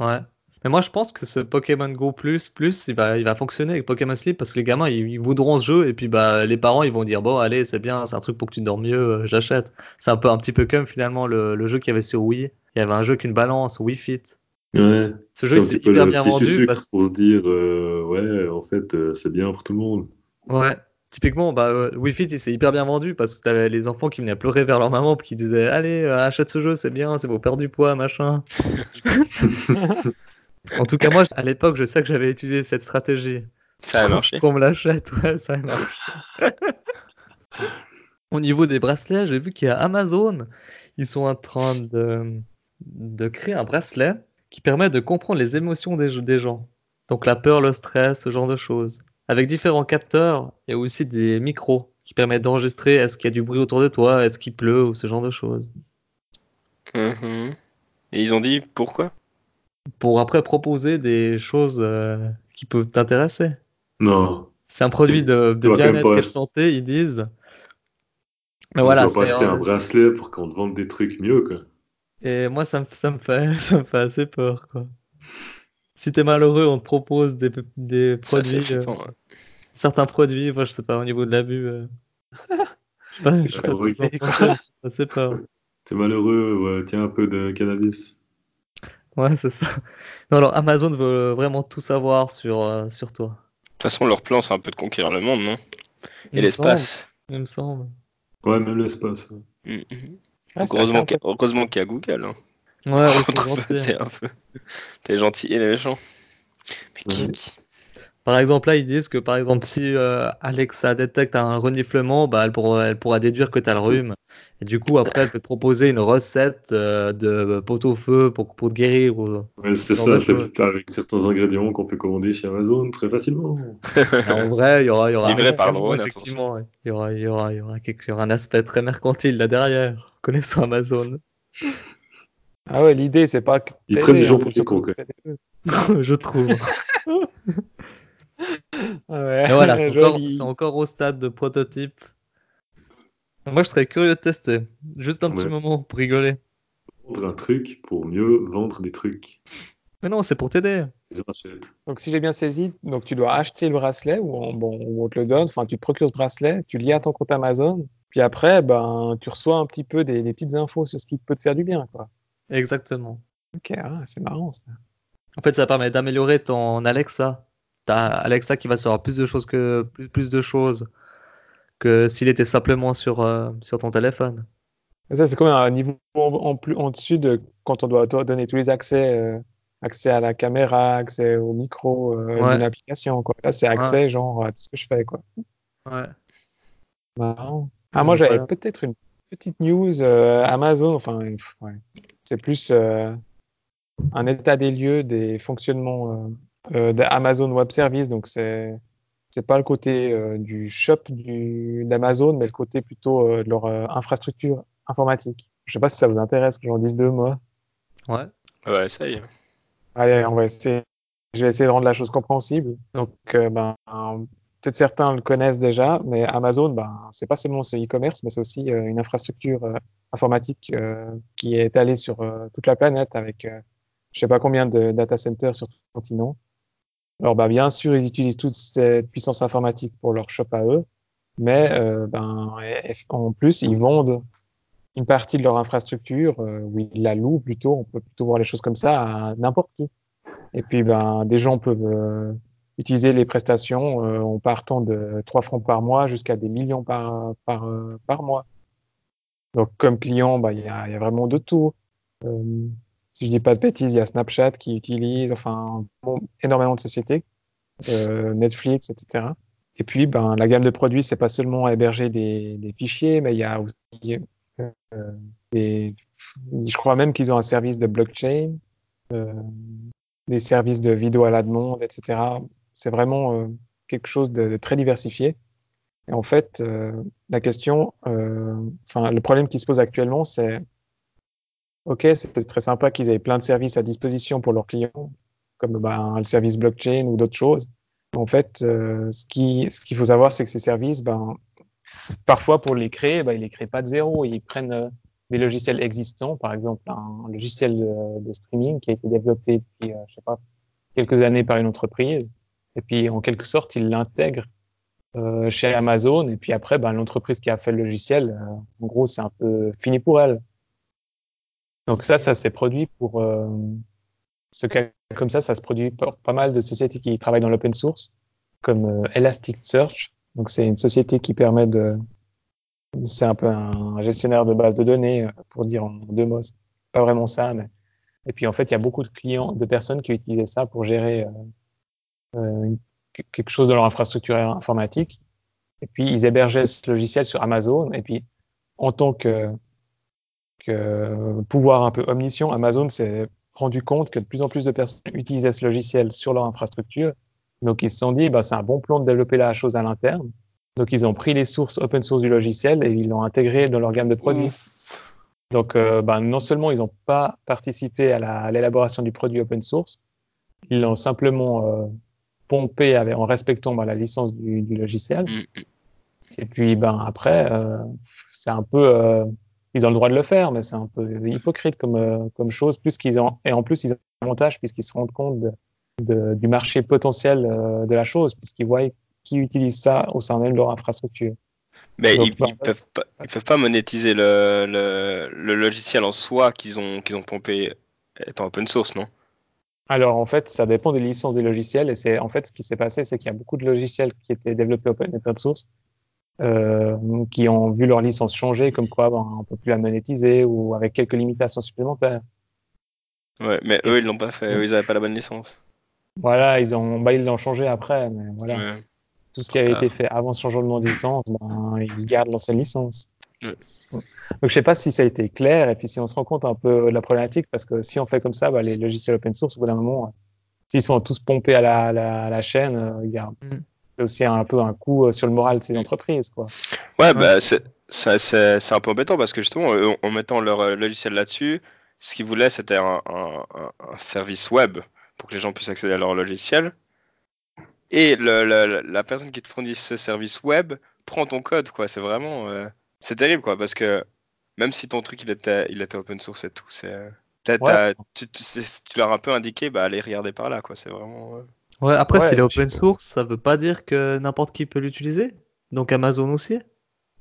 Ouais. Mais moi, je pense que ce Pokémon Go Plus, plus il va, il va fonctionner avec Pokémon Sleep parce que les gamins, ils, ils voudront ce jeu et puis bah, les parents, ils vont dire Bon, allez, c'est bien, c'est un truc pour que tu dors mieux, euh, j'achète. C'est un peu un petit peu comme finalement le, le jeu qu'il y avait sur Wii. Il y avait un jeu qu'une balance, Wii Fit. Ouais, Ce c'est jeu, un il s'est petit peu hyper le bien petit vendu sucre parce pour se dire, euh, ouais, en fait, euh, c'est bien pour tout le monde. Ouais, typiquement, bah, euh, Wii Fit, il s'est hyper bien vendu parce que t'avais les enfants qui venaient pleurer vers leur maman puis qui disaient Allez, euh, achète ce jeu, c'est bien, c'est pour perdre du poids, machin. en tout cas, moi, à l'époque, je sais que j'avais étudié cette stratégie. Ça a marché. Qu'on me l'achète, ouais, ça marche. Au niveau des bracelets, j'ai vu qu'il y a Amazon, ils sont en train de, de créer un bracelet qui permet de comprendre les émotions des, des gens. Donc la peur, le stress, ce genre de choses. Avec différents capteurs et aussi des micros qui permettent d'enregistrer est-ce qu'il y a du bruit autour de toi, est-ce qu'il pleut ou ce genre de choses. Mhm. Et ils ont dit pourquoi? Pour après proposer des choses euh, qui peuvent t'intéresser. Non, C'est un produit de, Tu bien-être et de santé, ils disent. Mais tu voilà, vas pas acheter un bracelet pour qu'on te vende des trucs mieux, quoi. Et moi, ça me, ça me fait, ça me fait assez peur, quoi. Si t'es malheureux, on te propose des, des produits, euh, ouais. certains produits, moi, je sais pas, au niveau de l'abus. euh, Je sais pas, je sais pas. T'es malheureux, ouais, tiens un peu de cannabis. Ouais, c'est ça. Non, alors Amazon veut vraiment tout savoir sur, euh, sur toi. De toute façon, leur plan, c'est un peu de conquérir le monde, non? Et l'espace. Il me semble. Ouais, même l'espace. ouais. Mhm. Ah, Donc, heureusement qu'il y a- heureusement qu'il y a Google. Hein. Ouais, gentils. T'es peu. Gentil et les méchants. Mais qui, Ouais. qui- Par exemple, là, ils disent que par exemple, si euh, Alexa détecte un reniflement, bah, elle, pourra, elle pourra déduire que tu as le rhume. Et du coup, après, elle peut te proposer une recette euh, de pot-au-feu pour, pour te guérir. ou- Ouais, c'est ça, c'est avec certains ingrédients qu'on peut commander chez Amazon très facilement. En vrai, il y aura, il y aura Livré rien, par vraiment, drone, effectivement. ouais. Il y aura, il y aura, y aura, quelque- y aura un aspect très mercantile là derrière, connaissant Amazon. Ah ouais, l'idée, c'est pas que Ils prennent les gens hein, pour c'est des cons, quoi. je trouve. Ah ouais, Mais voilà, c'est encore, joli. c'est encore au stade de prototype. Moi, je serais curieux de tester. Juste un petit moment pour rigoler. Vendre un truc pour mieux vendre des trucs. Mais non, c'est pour t'aider. Donc, si j'ai bien saisi, donc tu dois acheter le bracelet ou on, bon, on te le donne, enfin, tu te procures ce bracelet, tu le lies à ton compte Amazon Puis après, ben, tu reçois un petit peu des, des petites infos sur ce qui peut te faire du bien, quoi. Exactement. Ok, ah, c'est marrant ça. En fait, ça permet d'améliorer ton Alexa. T'as Alexa qui va savoir plus de choses que plus, plus de choses que s'il était simplement sur, euh, sur ton téléphone. Et ça, c'est comme un niveau en, plus en dessus de quand on doit do- donner tous les accès, euh, accès à la caméra, accès au micro euh, Ouais. d'une application, quoi. Là, c'est accès genre à tout ce que je fais, quoi. Ouais. Marrant. Ah, moi, j'avais peut-être une petite news euh, Amazon. Enfin, ouais. C'est plus un état des lieux des fonctionnements d'Amazon Web Service. Donc, c'est c'est pas le côté euh, du shop d'Amazon, mais le côté plutôt euh, de leur euh, infrastructure informatique. Je sais pas si ça vous intéresse que j'en dise deux mots. Ouais. Ouais, ça y est. Allez, on va essayer. Je vais essayer de rendre la chose compréhensible. Donc, euh, ben, peut-être certains le connaissent déjà, mais Amazon, ben, c'est pas seulement ce e-commerce, mais c'est aussi euh, une infrastructure euh, informatique euh, qui est étalée sur euh, toute la planète avec euh, je sais pas combien de data centers sur tout le continent. Alors, ben, bien sûr, ils utilisent toute cette puissance informatique pour leur shop à eux, mais euh, ben, en plus, ils vendent une partie de leur infrastructure, euh, ou ils la louent plutôt, on peut plutôt voir les choses comme ça, à n'importe qui. Et puis, ben, des gens peuvent euh, utiliser les prestations euh, en partant de 3 francs par mois jusqu'à des millions par, par, par mois. Donc, comme client, ben, il y a, il y a vraiment de tout. Si je dis pas de bêtises, il y a Snapchat qui utilise, enfin, énormément de sociétés, euh, Netflix, etc. Et puis, ben, la gamme de produits, c'est pas seulement héberger des, fichiers, mais il y a aussi euh, des, je crois même qu'ils ont un service de blockchain, euh, des services de vidéo à la demande, etc. C'est vraiment quelque chose de, de très diversifié. Et en fait, la question, enfin, le problème qui se pose actuellement, c'est OK, c'est très sympa qu'ils aient plein de services à disposition pour leurs clients, comme ben, le service blockchain ou d'autres choses. En fait, euh, ce qui, ce qu'il faut savoir, c'est que ces services, ben, parfois pour les créer, ben, ils les créent pas de zéro. Ils prennent euh, des logiciels existants, par exemple un logiciel de, de streaming qui a été développé depuis, euh, je sais pas, quelques années par une entreprise, et puis en quelque sorte, ils l'intègrent euh, chez Amazon, et puis après, ben, l'entreprise qui a fait le logiciel, euh, en gros, c'est un peu fini pour elle. Donc ça, ça s'est produit pour euh, ce cas comme ça, ça se produit pour pas mal de sociétés qui travaillent dans l'open source, comme euh, Elasticsearch. Donc c'est une société qui permet de, c'est un peu un gestionnaire de base de données, euh, pour dire en deux mots, pas vraiment ça, mais et puis en fait, il y a beaucoup de clients, de personnes qui utilisaient ça pour gérer euh, quelque chose dans leur infrastructure informatique. Et puis ils hébergeaient ce logiciel sur Amazon. Et puis en tant que pouvoir un peu omniscient, Amazon s'est rendu compte que de plus en plus de personnes utilisaient ce logiciel sur leur infrastructure. Donc, ils se sont dit, bah, c'est un bon plan de développer la chose à l'interne. Donc, ils ont pris les sources open source du logiciel et ils l'ont intégré dans leur gamme de produits. Donc, euh, bah, non seulement ils n'ont pas participé à la- à l'élaboration du produit open source, ils l'ont simplement euh, pompé avec, en respectant bah, la licence du, du logiciel. Mm, mm. Et puis, ben, après, euh, c'est un peu, euh, ils ont le droit de le faire, mais c'est un peu hypocrite comme, euh, comme chose, plus qu'ils ont, et en plus, ils ont un avantage puisqu'ils se rendent compte de, de- du marché potentiel euh, de la chose, puisqu'ils voient qui utilise ça au sein même de leur infrastructure. Mais Donc, ils, ils peuvent pas, ils peuvent pas monétiser le, le, le logiciel en soi qu'ils ont, qu'ils ont pompé étant open source, non? Alors, en fait, ça dépend des licences des logiciels, et c'est, en fait, ce qui s'est passé, c'est qu'il y a beaucoup de logiciels qui étaient développés open, open source, euh, qui ont vu leur licence changer, comme quoi, ben, on peut plus la monétiser, ou avec quelques limitations supplémentaires. Ouais, mais eux, ils l'ont pas fait. Eux, ils avaient pas la bonne licence. Voilà, ils ont, bah, ils l'ont changé après, mais voilà. Ouais. Tout ce qui avait été fait avant ce changement de licence, ben, ils gardent l'ancienne licence. Ouais. Donc, je sais pas si ça a été clair, et puis si on se rend compte un peu de la problématique, parce que si on fait comme ça, bah, les logiciels open source, au bout d'un moment, euh, s'ils sont tous pompés à la, chaîne, euh, il y a Mm. C'est aussi un peu un coup euh, sur le moral de ces entreprises, quoi. Ouais, bah, c'est ça- c'est c'est un peu embêtant parce que justement, eux, en mettant leur euh, logiciel là-dessus, ce qu'ils voulaient, c'était un, un- un- un service web pour que les gens puissent accéder à leur logiciel. Et le- le- la personne qui te fournit ce service web prend ton code, quoi. C'est vraiment. euh, c'est terrible, quoi, parce que même si ton truc il était, il était open source et tout, c'est. euh, tu, tu- c'est- tu leur as un peu indiqué, bah allez regarder par là, quoi. C'est vraiment. euh, Ouais, après, Ouais, s'il est et open source, ça veut pas dire que n'importe qui peut l'utiliser. Donc Amazon aussi.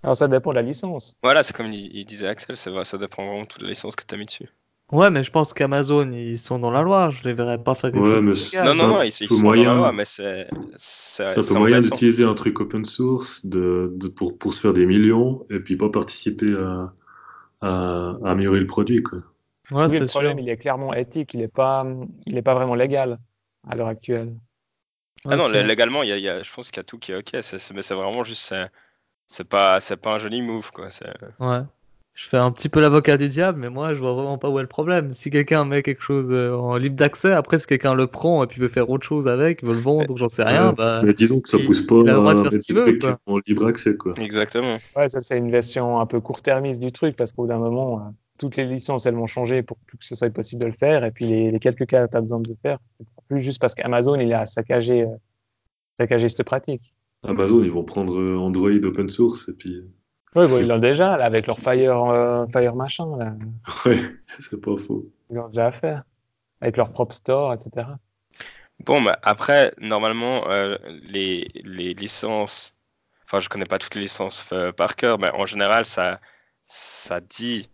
Alors ça dépend de la licence. Voilà, c'est comme il, il disait Axel, c'est vrai, ça dépend vraiment de toute la licence que tu as mis dessus. Ouais, mais je pense qu'Amazon, ils sont dans la loi. Je les verrais pas faire quelque Ouais, chose mais. Non, c'est non, un non, ils, ils peu sont dans moyen. la loi, mais c'est. C'est C'est un peu moyen d'utiliser un truc open source de, de- pour, pour se faire des millions et puis pas participer à, à, à améliorer le produit, quoi. Ouais, oui, le problème, sûr. il est clairement éthique, il n'est pas, il est pas vraiment légal à l'heure actuelle. Ah non, légalement, il y a, il y a- je pense qu'il y a tout qui est ok. c'est- c'est- mais c'est vraiment juste. c'est- C'est pas, c'est pas un joli move, quoi. c'est- Ouais. Je fais un petit peu l'avocat du diable, mais moi, je vois vraiment pas où est le problème. Si quelqu'un met quelque chose euh, en libre d'accès, après, si quelqu'un le prend et puis veut faire autre chose avec, veut le vendre j'en sais rien, Ouais, bah, mais disons que ça il, pousse pas il a le droit de à faire ce mettre qu'il des veut, trucs quoi. en libre accès, quoi. Exactement. Ouais, ça, c'est une version un peu court-termiste du truc, parce qu'au bout d'un moment, euh, toutes les licences, elles vont changer pour que ce soit possible de le faire. Et puis, les, les quelques cas que tu as besoin de le faire, c'est plus juste parce qu'Amazon, il a saccagé, euh, saccagé cette pratique. Amazon, ils vont prendre euh, Android open source et puis. Oui, bon, ils l'ont déjà, là, avec leur Fire, euh, Fire machin, là. Ouais, c'est pas faux. Ils l'ont déjà fait. Avec leur propre store, etc. Bon, bah, après, normalement, euh, les, les licences. Enfin, je connais pas toutes les licences euh, par cœur, mais en général, ça, ça dit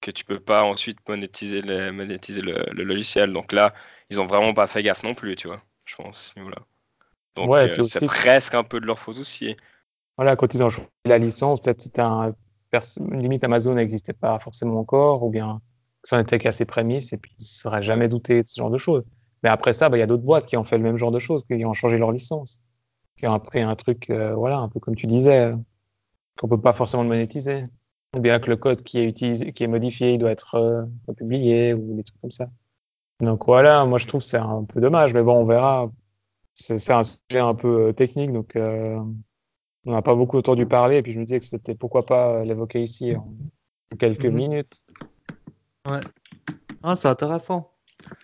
que tu peux pas ensuite monétiser, le, monétiser le, le logiciel. Donc là, ils ont vraiment pas fait gaffe non plus, tu vois, je pense, à ce niveau-là. Donc Ouais, euh, c'est presque un peu de leur faute aussi. voilà, quand ils ont choisi la licence, peut-être c'était un, limite Amazon n'existait pas forcément encore, ou bien que ça en était qu'à ses prémices, et puis ils ne seraient jamais douté de ce genre de choses. Mais après ça, bah, il y a d'autres boîtes qui ont fait le même genre de choses, qui ont changé leur licence, qui ont pris un truc, euh, voilà, un peu comme tu disais, qu'on peut pas forcément le monétiser. Ou bien que le code qui est utilisé, qui est modifié, il doit être euh, publié, ou des trucs comme ça. Donc voilà, moi je trouve que c'est un peu dommage, mais bon, on verra. C'est un sujet un peu euh, technique, donc euh, on n'a pas beaucoup entendu parler, et puis je me disais que c'était pourquoi pas euh, l'évoquer ici en quelques Mhm. minutes. Ah, c'est intéressant.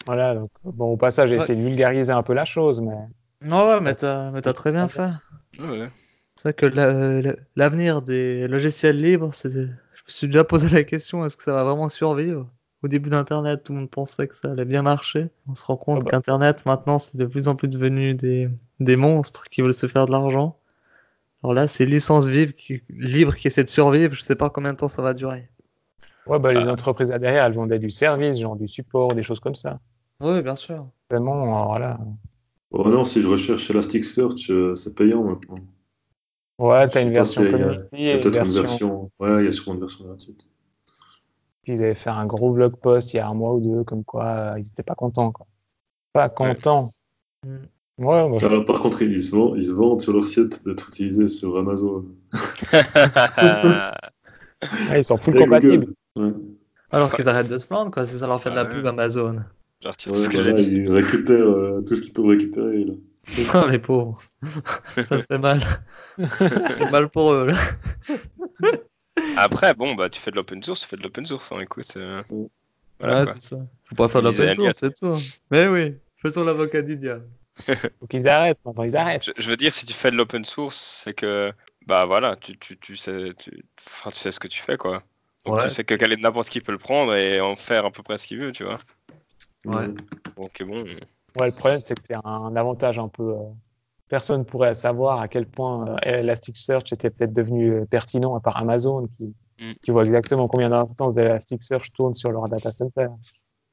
Voilà, donc bon, au passage, j'ai Ouais. essayé de vulgariser un peu la chose, mais Non, ouais, mais Ouais, t'as, très bien fait. Ouais. C'est vrai que la- la- l'avenir des logiciels libres, je me suis déjà posé la question, est-ce que ça va vraiment survivre? Au début d'Internet, tout le monde pensait que ça allait bien marcher. On se rend compte Ah bah. qu'Internet, maintenant, c'est de plus en plus devenu des, des monstres qui veulent se faire de l'argent. Alors là, c'est licence vive qui, libre qui essaie de survivre. Je sais pas combien de temps ça va durer. ouais, bah, les Ah. entreprises là derrière, elles vendaient du service, genre du support, des choses comme ça. Oui, bien sûr. Vraiment, euh, voilà. Oh non, si je recherche Elasticsearch, euh, c'est payant maintenant. Ouais, t'as une version a, il y peut-être une version. version. Ouais, il y a sûrement une version gratuite. Puis ils avaient fait un gros blog post il y a un mois ou deux, comme quoi euh, ils étaient pas contents, quoi. Pas contents. Mm. Ouais, Alors, par contre, ils se vendent, ils se vendent sur leur site d'être utilisés sur Amazon. ouais, ils sont full compatibles. Ouais. Alors qu'ils arrêtent de se plaindre, quoi, si ça leur fait de la pub Amazon. Ce que bah ils récupèrent euh, tout ce qu'ils peuvent récupérer. Là. Putain, les pauvres. ça fait mal. Ça fait mal pour eux, là. Après, bon, bah, tu fais de l'open source, tu fais de l'open source, hein, écoute. euh, voilà, c'est ça. Faut pas faire de l'open source, c'est tout. Mais oui, faisons l'avocat du diable. Faut qu'ils arrêtent, maintenant, ils arrêtent. Je, je veux dire, si tu fais de l'open source, c'est que, bah voilà, tu, tu, tu sais, tu, enfin, tu sais ce que tu fais, quoi. Donc Ouais. tu sais que quel- n'importe qui peut le prendre et en faire à peu près ce qu'il veut, tu vois. Ouais. Donc bon, Ouais, le problème, c'est que c'est un avantage un peu. euh, Personne pourrait savoir à quel point euh, Elasticsearch était peut-être devenu euh, pertinent à part Amazon, qui, Mm. qui voit exactement combien d'instances d'Elasticsearch tournent sur leur data center.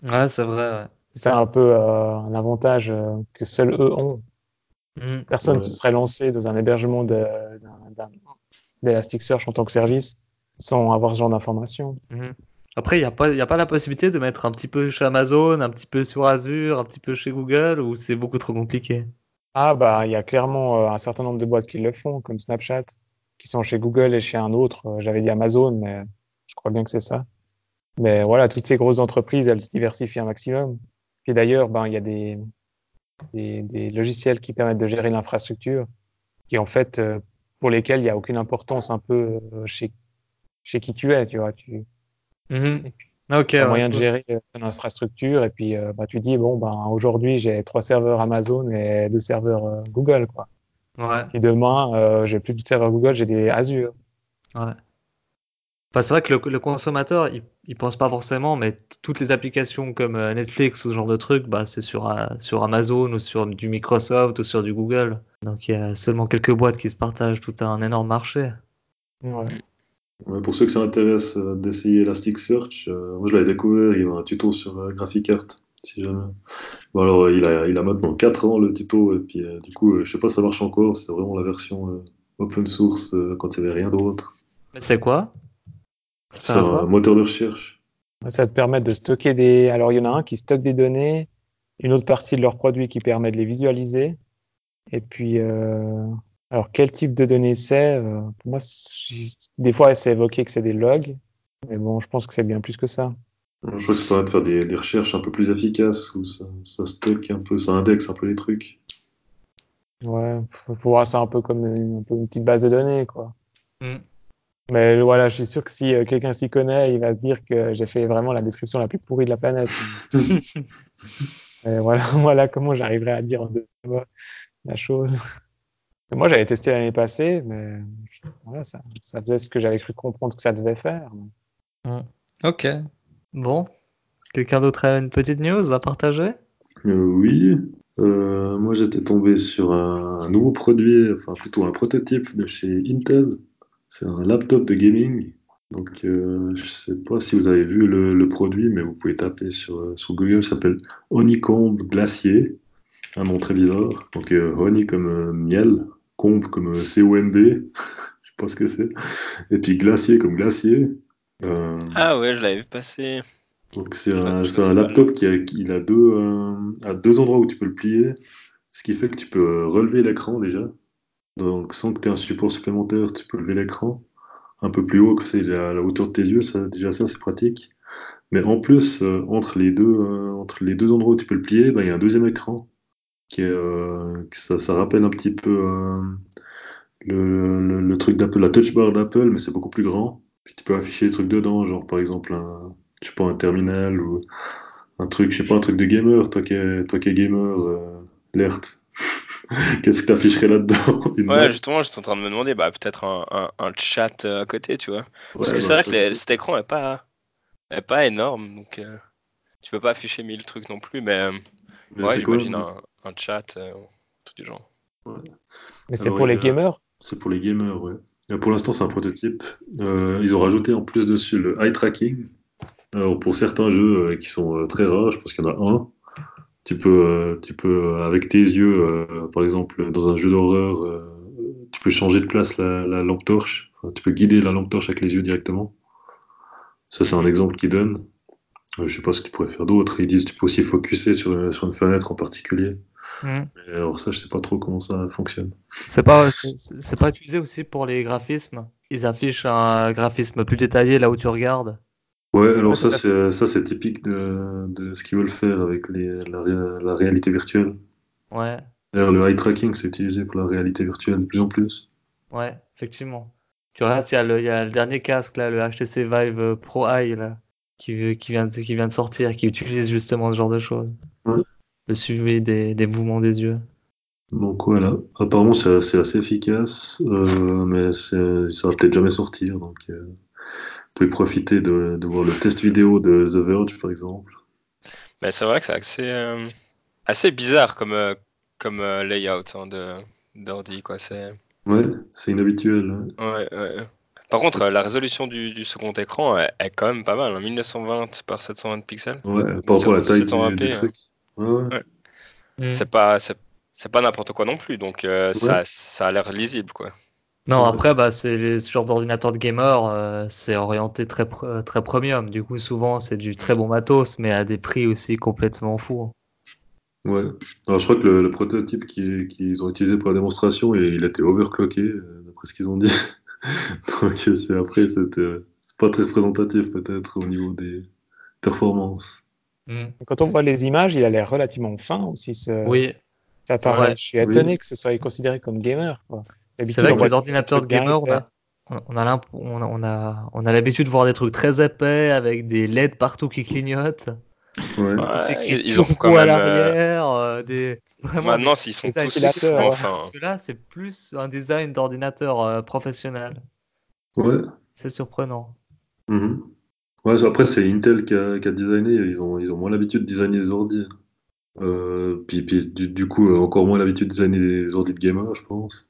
Ouais, c'est vrai, ouais. C'est un peu euh, un avantage euh, que seuls eux ont. Mm. Personne ne Ouais. se serait lancé dans un hébergement de- d'Elasticsearch en tant que service sans avoir ce genre d'informations. Mhm. Après, il n'y a, pas- y a pas la possibilité de mettre un petit peu chez Amazon, un petit peu sur Azure, un petit peu chez Google, ou c'est beaucoup trop compliqué? Ah, bah, il y a clairement euh, un certain nombre de boîtes qui le font, comme Snapchat, qui sont chez Google et chez un autre. Euh, J'avais dit Amazon, mais je crois bien que c'est ça. Mais voilà, toutes ces grosses entreprises, elles se diversifient un maximum. Et d'ailleurs, ben, il y a des, des, des logiciels qui permettent de gérer l'infrastructure, qui en fait, euh, pour lesquels il n'y a aucune importance un peu euh, chez, chez qui tu es, tu vois. Tu Mhm. Ok, as ouais, moyen de gérer euh, ton infrastructure et puis euh, bah, tu dis, bon, ben, aujourd'hui, j'ai trois serveurs Amazon et deux serveurs euh, Google, quoi. Ouais, Et demain, euh, j'ai plus de serveurs Google, j'ai des Azure. ouais. Enfin, c'est vrai que le, le consommateur, il, il pense pas forcément, mais toutes les applications comme euh, Netflix ou ce genre de trucs, bah, c'est sur, euh, sur Amazon ou sur du Microsoft ou sur du Google. Donc il y a seulement quelques boîtes qui se partagent tout un énorme marché. Ouais. Ouais, pour ceux que ça intéresse euh, d'essayer Elasticsearch, euh, moi je l'avais découvert, il y a un tuto sur euh, GraphiCart, si jamais. Bon alors euh, il a, il a maintenant 4 ans le tuto, et puis euh, du coup euh, je sais pas si ça marche encore, c'est vraiment la version euh, open source euh, quand il n'y avait rien d'autre. Mais c'est quoi? C'est un moteur de recherche. Ça te permet de stocker des. Alors, il y en a un qui stocke des données, une autre partie de leur produit qui permet de les visualiser. Et puis, euh, alors, quel type de données c'est euh, Pour moi, des fois, c'est évoqué que c'est des logs. Mais bon, je pense que c'est bien plus que ça. Je crois que ça permet de faire des, des recherches un peu plus efficaces, où ça, ça stocke un peu, ça indexe un peu les trucs. Ouais, faut voir ça un peu comme une, un peu une petite base de données, quoi. Mm. Mais voilà, je suis sûr que si euh, quelqu'un s'y connaît, il va se dire que j'ai fait vraiment la description la plus pourrie de la planète. Et voilà, voilà comment j'arriverai à dire en deux mots la chose. Moi, j'avais testé l'année passée, mais voilà, ça, ça faisait ce que j'avais cru comprendre que ça devait faire. Ok. Bon. Quelqu'un d'autre a une petite news à partager? Euh, oui, Euh, moi j'étais tombé sur un, un nouveau produit, enfin plutôt un prototype de chez Intel. C'est un laptop de gaming. Donc euh, je sais pas si vous avez vu le, le produit, mais vous pouvez taper sur, sur Google, ça s'appelle Honeycomb Glacier, un nom très bizarre. Donc euh, honey comme euh, miel, comme euh, C-O-M-B, je sais pas ce que c'est, et puis glacier comme glacier. Euh, Ah ouais, je l'avais vu passer. donc c'est Je un, un laptop qui a, il a deux, euh, à deux endroits où tu peux le plier, ce qui fait que tu peux relever l'écran déjà. Donc sans que tu aies un support supplémentaire, tu peux lever l'écran un peu plus haut que c'est à la hauteur de tes yeux, ça, déjà ça c'est pratique. Mais en plus, euh, entre les deux, entre les deux endroits où tu peux le plier, bah, il y a un deuxième écran qui est, euh, que ça, ça rappelle un petit peu euh, le, le- le truc d'Apple, la touch bar d'Apple, mais c'est beaucoup plus grand. Puis tu peux afficher des trucs dedans, genre par exemple un, je sais pas, un terminal ou un truc, je sais pas, un truc de gamer, toi qui es, toi qui es gamer, euh, Lert. Qu'est-ce que t'afficherais là-dedans? Ouais, justement, j'étais en train de me demander, bah peut-être un, un, un chat euh, à côté, tu vois. Parce Ouais, que c'est bah, vrai ça, que les- cet écran est pas, est pas énorme, donc euh, tu peux pas afficher mille trucs non plus, mais mais ouais, c'est j'imagine un, un chat, euh, tout du genre. Mais c'est pour les a- gamers? C'est pour les gamers, ouais. Et pour l'instant, c'est un prototype. Euh, ils ont rajouté en plus dessus le eye tracking. Alors, pour certains jeux euh, qui sont euh, très rares, je pense qu'il y en a un, tu peux, euh, tu peux euh, avec tes yeux, euh, par exemple, dans un jeu d'horreur, euh, tu peux changer de place la, la lampe torche. Enfin, tu peux guider la lampe torche avec les yeux directement. Ça, c'est un exemple qu'ils donnent. Euh, je sais pas ce qu'ils pourraient faire d'autre. Ils disent que tu peux aussi focuser sur, sur une fenêtre en particulier. Mm. Mais alors ça, je sais pas trop comment ça fonctionne. C'est pas, c'est pas utilisé aussi pour les graphismes. Ils affichent un graphisme plus détaillé là où tu regardes. Ouais, alors ça, ça, c'est ça, c'est typique de, de ce qu'ils veulent faire avec les, la, ré- la réalité virtuelle. Ouais, D'ailleurs, le eye tracking, c'est utilisé pour la réalité virtuelle de plus en plus. ouais, effectivement. Tu regardes, il y a le, il y a le dernier casque là, le HTC Vive euh, Pro Eye là, qui, qui vient de, qui vient de sortir, qui utilise justement ce genre de choses. Ouais. Le suivi des, des mouvements des yeux. Donc voilà, apparemment c'est assez, assez efficace, euh, mais ça va peut-être jamais sortir. Donc euh, vous pouvez profiter de, de voir le test vidéo de The Verge, par exemple. Mais c'est vrai que c'est assez, euh, assez bizarre comme, euh, comme euh, layout hein, de d'ordi, quoi. C'est... Ouais, c'est inhabituel. hein. Ouais. Par contre, la résolution du, du second écran est, est quand même pas mal, hein, 1920 par 720 pixels. Ouais, par rapport à la taille du, 720p, du hein. truc. Ouais, ouais. Mm. C'est pas, c'est, c'est pas n'importe quoi non plus, donc euh, ça, Ouais. ça a l'air lisible, quoi. Non, après, bah, c'est les, ce genre d'ordinateur de gamer, euh, c'est orienté très, pre- très premium. Du coup, souvent, c'est du très bon matos, mais à des prix aussi complètement fous. Ouais. Alors, je crois que le, le prototype qui- qu'ils ont utilisé pour la démonstration, il, il a été overclocké, euh, d'après ce qu'ils ont dit. Donc, c'est, après, c'était c'est pas très représentatif, peut-être, au niveau des performances. Mm. Quand on voit les images, il a l'air relativement fin aussi. Ce... Oui, Ça paraît, Ouais. je suis Oui. étonné que ce soit considéré comme gamer. c'est vrai que les ordinateurs de gamer, on a, on a, on a, on a, on a l'habitude de voir des trucs très épais avec des LED partout qui clignotent. Ouais. Des Ouais, ils, ont quand pro à même. euh, l'arrière, euh, des vraiment maintenant, s'ils sont tous fins. que là, c'est plus un design d'ordinateur euh, professionnel. Ouais. C'est surprenant. Mhm. Ouais, après, c'est Intel qui a, qui a designé. Ils ont, ils ont moins l'habitude de designer les ordi. Euh, puis, puis du, du coup, euh, encore moins l'habitude de designer les ordi de gamer, je pense.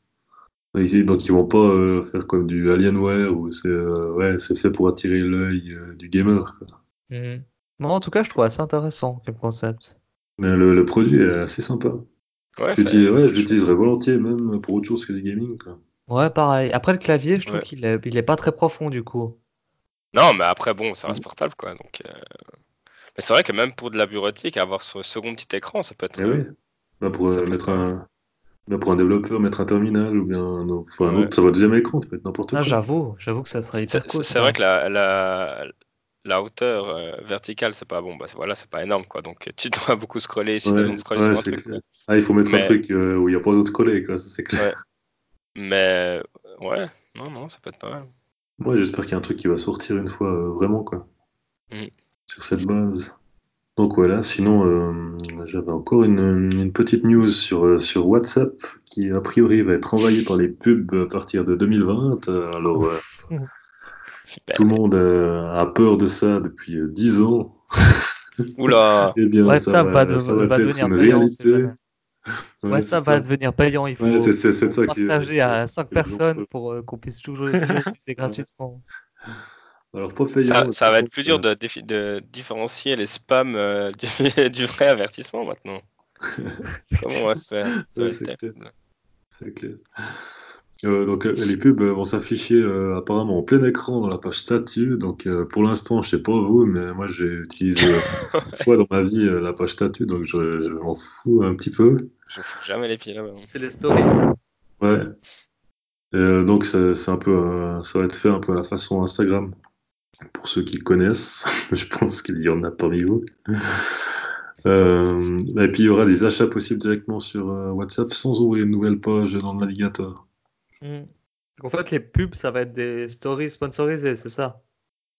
Ils- Donc ils vont pas euh, faire comme du Alienware où c'est euh, ouais, c'est fait pour attirer l'œil euh, du gamer. quoi. Mhm. Moi, en tout cas, je trouve assez intéressant comme concept. Mais le, le produit est assez sympa. Ouais, Je l'utiliserais volontiers même pour autre chose que du gaming. Quoi. Ouais, pareil. Après, le clavier, je trouve Ouais. qu'il est, il est pas très profond du coup. Non, mais après, bon, ça reste portable, quoi. Donc, euh, Mais c'est vrai que même pour de la bureautique, avoir ce second petit écran, ça peut être. Eh oui. Bah, pour euh, mettre être un, bah, pour un développeur, mettre un terminal ou bien un, autre- enfin, un Ouais. autre, ça va deuxième écran, ça peut être n'importe Ah, quoi. j'avoue, j'avoue que ça serait hyper C'est cool. c'est ça. vrai que la, la, la hauteur euh, verticale, c'est pas bon. Bah, c'est- voilà, c'est pas énorme, quoi. Donc, tu dois beaucoup scroller si t'as Ouais, besoin de scroller ouais, sur un c'est truc. clair. Ah, il faut mettre un Mais- truc euh, où il n'y a pas besoin de scroller, quoi, ça c'est clair. Ouais. Mais ouais, non, non, ça peut être pas mal. Ouais, j'espère qu'il y a un truc qui va sortir une fois, euh, vraiment, quoi. Mhm. Sur cette base. Donc voilà, sinon, euh, j'avais encore une, une petite news sur, euh, sur WhatsApp qui, a priori, va être envahée par les pubs à partir de 2020. Euh, Alors, euh, tout le monde euh, a peur de ça depuis euh, 10 ans. Oula, Eh bien, ça WhatsApp va, va, de- ça va va être devenir une réalité. Ouais, WhatsApp va ça. devenir payant. Il faut, Ouais, c'est- c'est- c'est ça partager c'est- à 5 que les gens personnes pour euh, qu'on puisse toujours, utiliser gratuitement. Alors, pas ça, payant. ça va être plus dur de, défi- de différencier les spams euh, du, du vrai avertissement maintenant. Comment on va faire? Ça Ouais, c'est clair. clair. Euh, donc euh, les pubs euh, vont s'afficher euh, apparemment en plein écran dans la page statut. Donc euh, pour l'instant, je sais pas vous, mais moi j'ai utilisé une fois dans ma vie euh, la page statut, donc je, je m'en fous un petit peu. Je fous jamais les pieds là-bas. C'est les stories. Ouais. Et, euh, donc c'est c'est un peu, euh, ça va être fait un peu à la façon Instagram. Pour ceux qui connaissent, je pense qu'il y en a parmi vous. Euh, et puis il y aura des achats possibles directement sur euh, WhatsApp sans ouvrir une nouvelle page dans le navigateur. Mm. En fait, les pubs, ça va être des stories sponsorisées, c'est ça?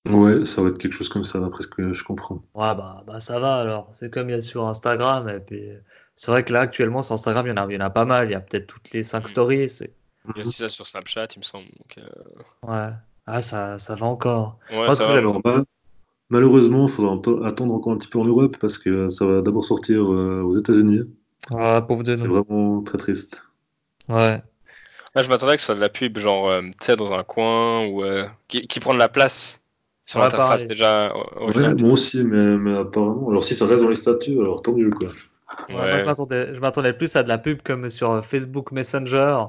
Ouais, ça va être quelque chose comme ça, d'après ce que je comprends. Ouais, bah, bah ça va alors. C'est comme il y a sur Instagram. Et puis, c'est vrai que là, actuellement, sur Instagram, il y en a, il y en a pas mal. Il y a peut-être toutes les 5 Mm. stories. Il y a aussi ça sur Snapchat, il me semble. Donc, euh, Ouais. Ah, ça, ça va encore. Ouais, Moi, ce ça que va. j'aime- Alors, mal- malheureusement, il faudra attendre encore un petit peu en Europe parce que ça va d'abord sortir euh, aux États-Unis. Ah, pauvre C'est vraiment très triste. Ouais. Moi, je m'attendais que ce soit de la pub, genre, euh, tu sais, dans un coin ou euh, qui, qui prend de la place sur Ouais, l'interface pareil. déjà Ouais, moi aussi, mais, mais apparemment. Alors, si ça reste dans les statuts, alors tant mieux, quoi. Ouais, moi, je m'attendais, je m'attendais plus à de la pub comme sur Facebook Messenger,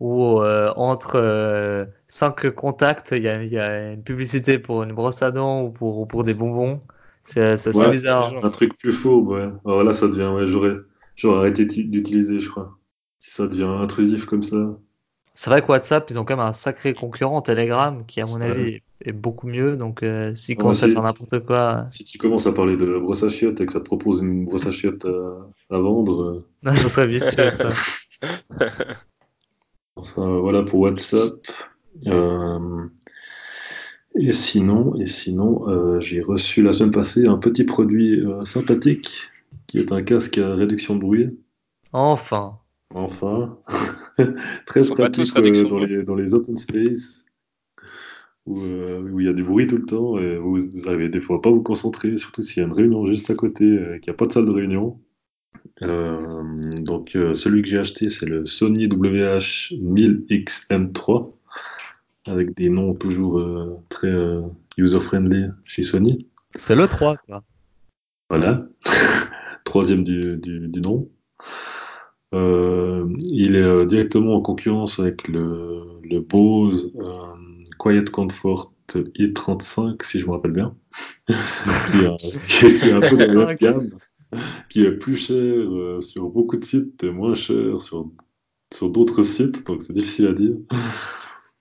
où euh, entre euh, cinq contacts, il y a, il y a une publicité pour une brosse à dents ou pour, ou pour des bonbons. C'est c'est assez Ouais, bizarre. Un truc plus faux, ouais. Alors là, ça devient, ouais, j'aurais, j'aurais arrêté d'uti- d'utiliser, je crois. Si ça devient intrusif comme ça. C'est vrai que WhatsApp, ils ont quand même un sacré concurrent, Telegram, qui à mon Ouais. avis est, beaucoup mieux. Donc euh, s'ils Ouais, commencent à faire n'importe quoi, Si tu commences à parler de brosse à chiottes et que ça te propose une brosse à chiottes à, à vendre, euh, non, ça serait vicieux ça. Enfin, voilà pour WhatsApp. Euh, et sinon, et sinon euh, j'ai reçu la semaine passée un petit produit euh, sympathique qui est un casque à réduction de bruit. Enfin. Enfin, très Ils pratique euh, dans, les, dans les open space où, euh, où il y a du bruit tout le temps et vous, vous arrivez des fois pas à vous concentrer, surtout s'il y a une réunion juste à côté euh, qu'il n'y a pas de salle de réunion. Euh, donc euh, celui que j'ai acheté c'est le Sony WH-1000XM3 avec des noms toujours euh, très euh, user-friendly chez Sony. C'est le 3, quoi. Voilà, troisième du, du, du nom. Euh, il est euh, directement en concurrence avec le, le Bose euh, Quiet Comfort i35, si je me rappelle bien, qui, est, un- qui est- qui est un peu dans la gamme, qui est plus cher sur beaucoup de sites et moins cher sur, sur d'autres sites, donc c'est difficile à dire.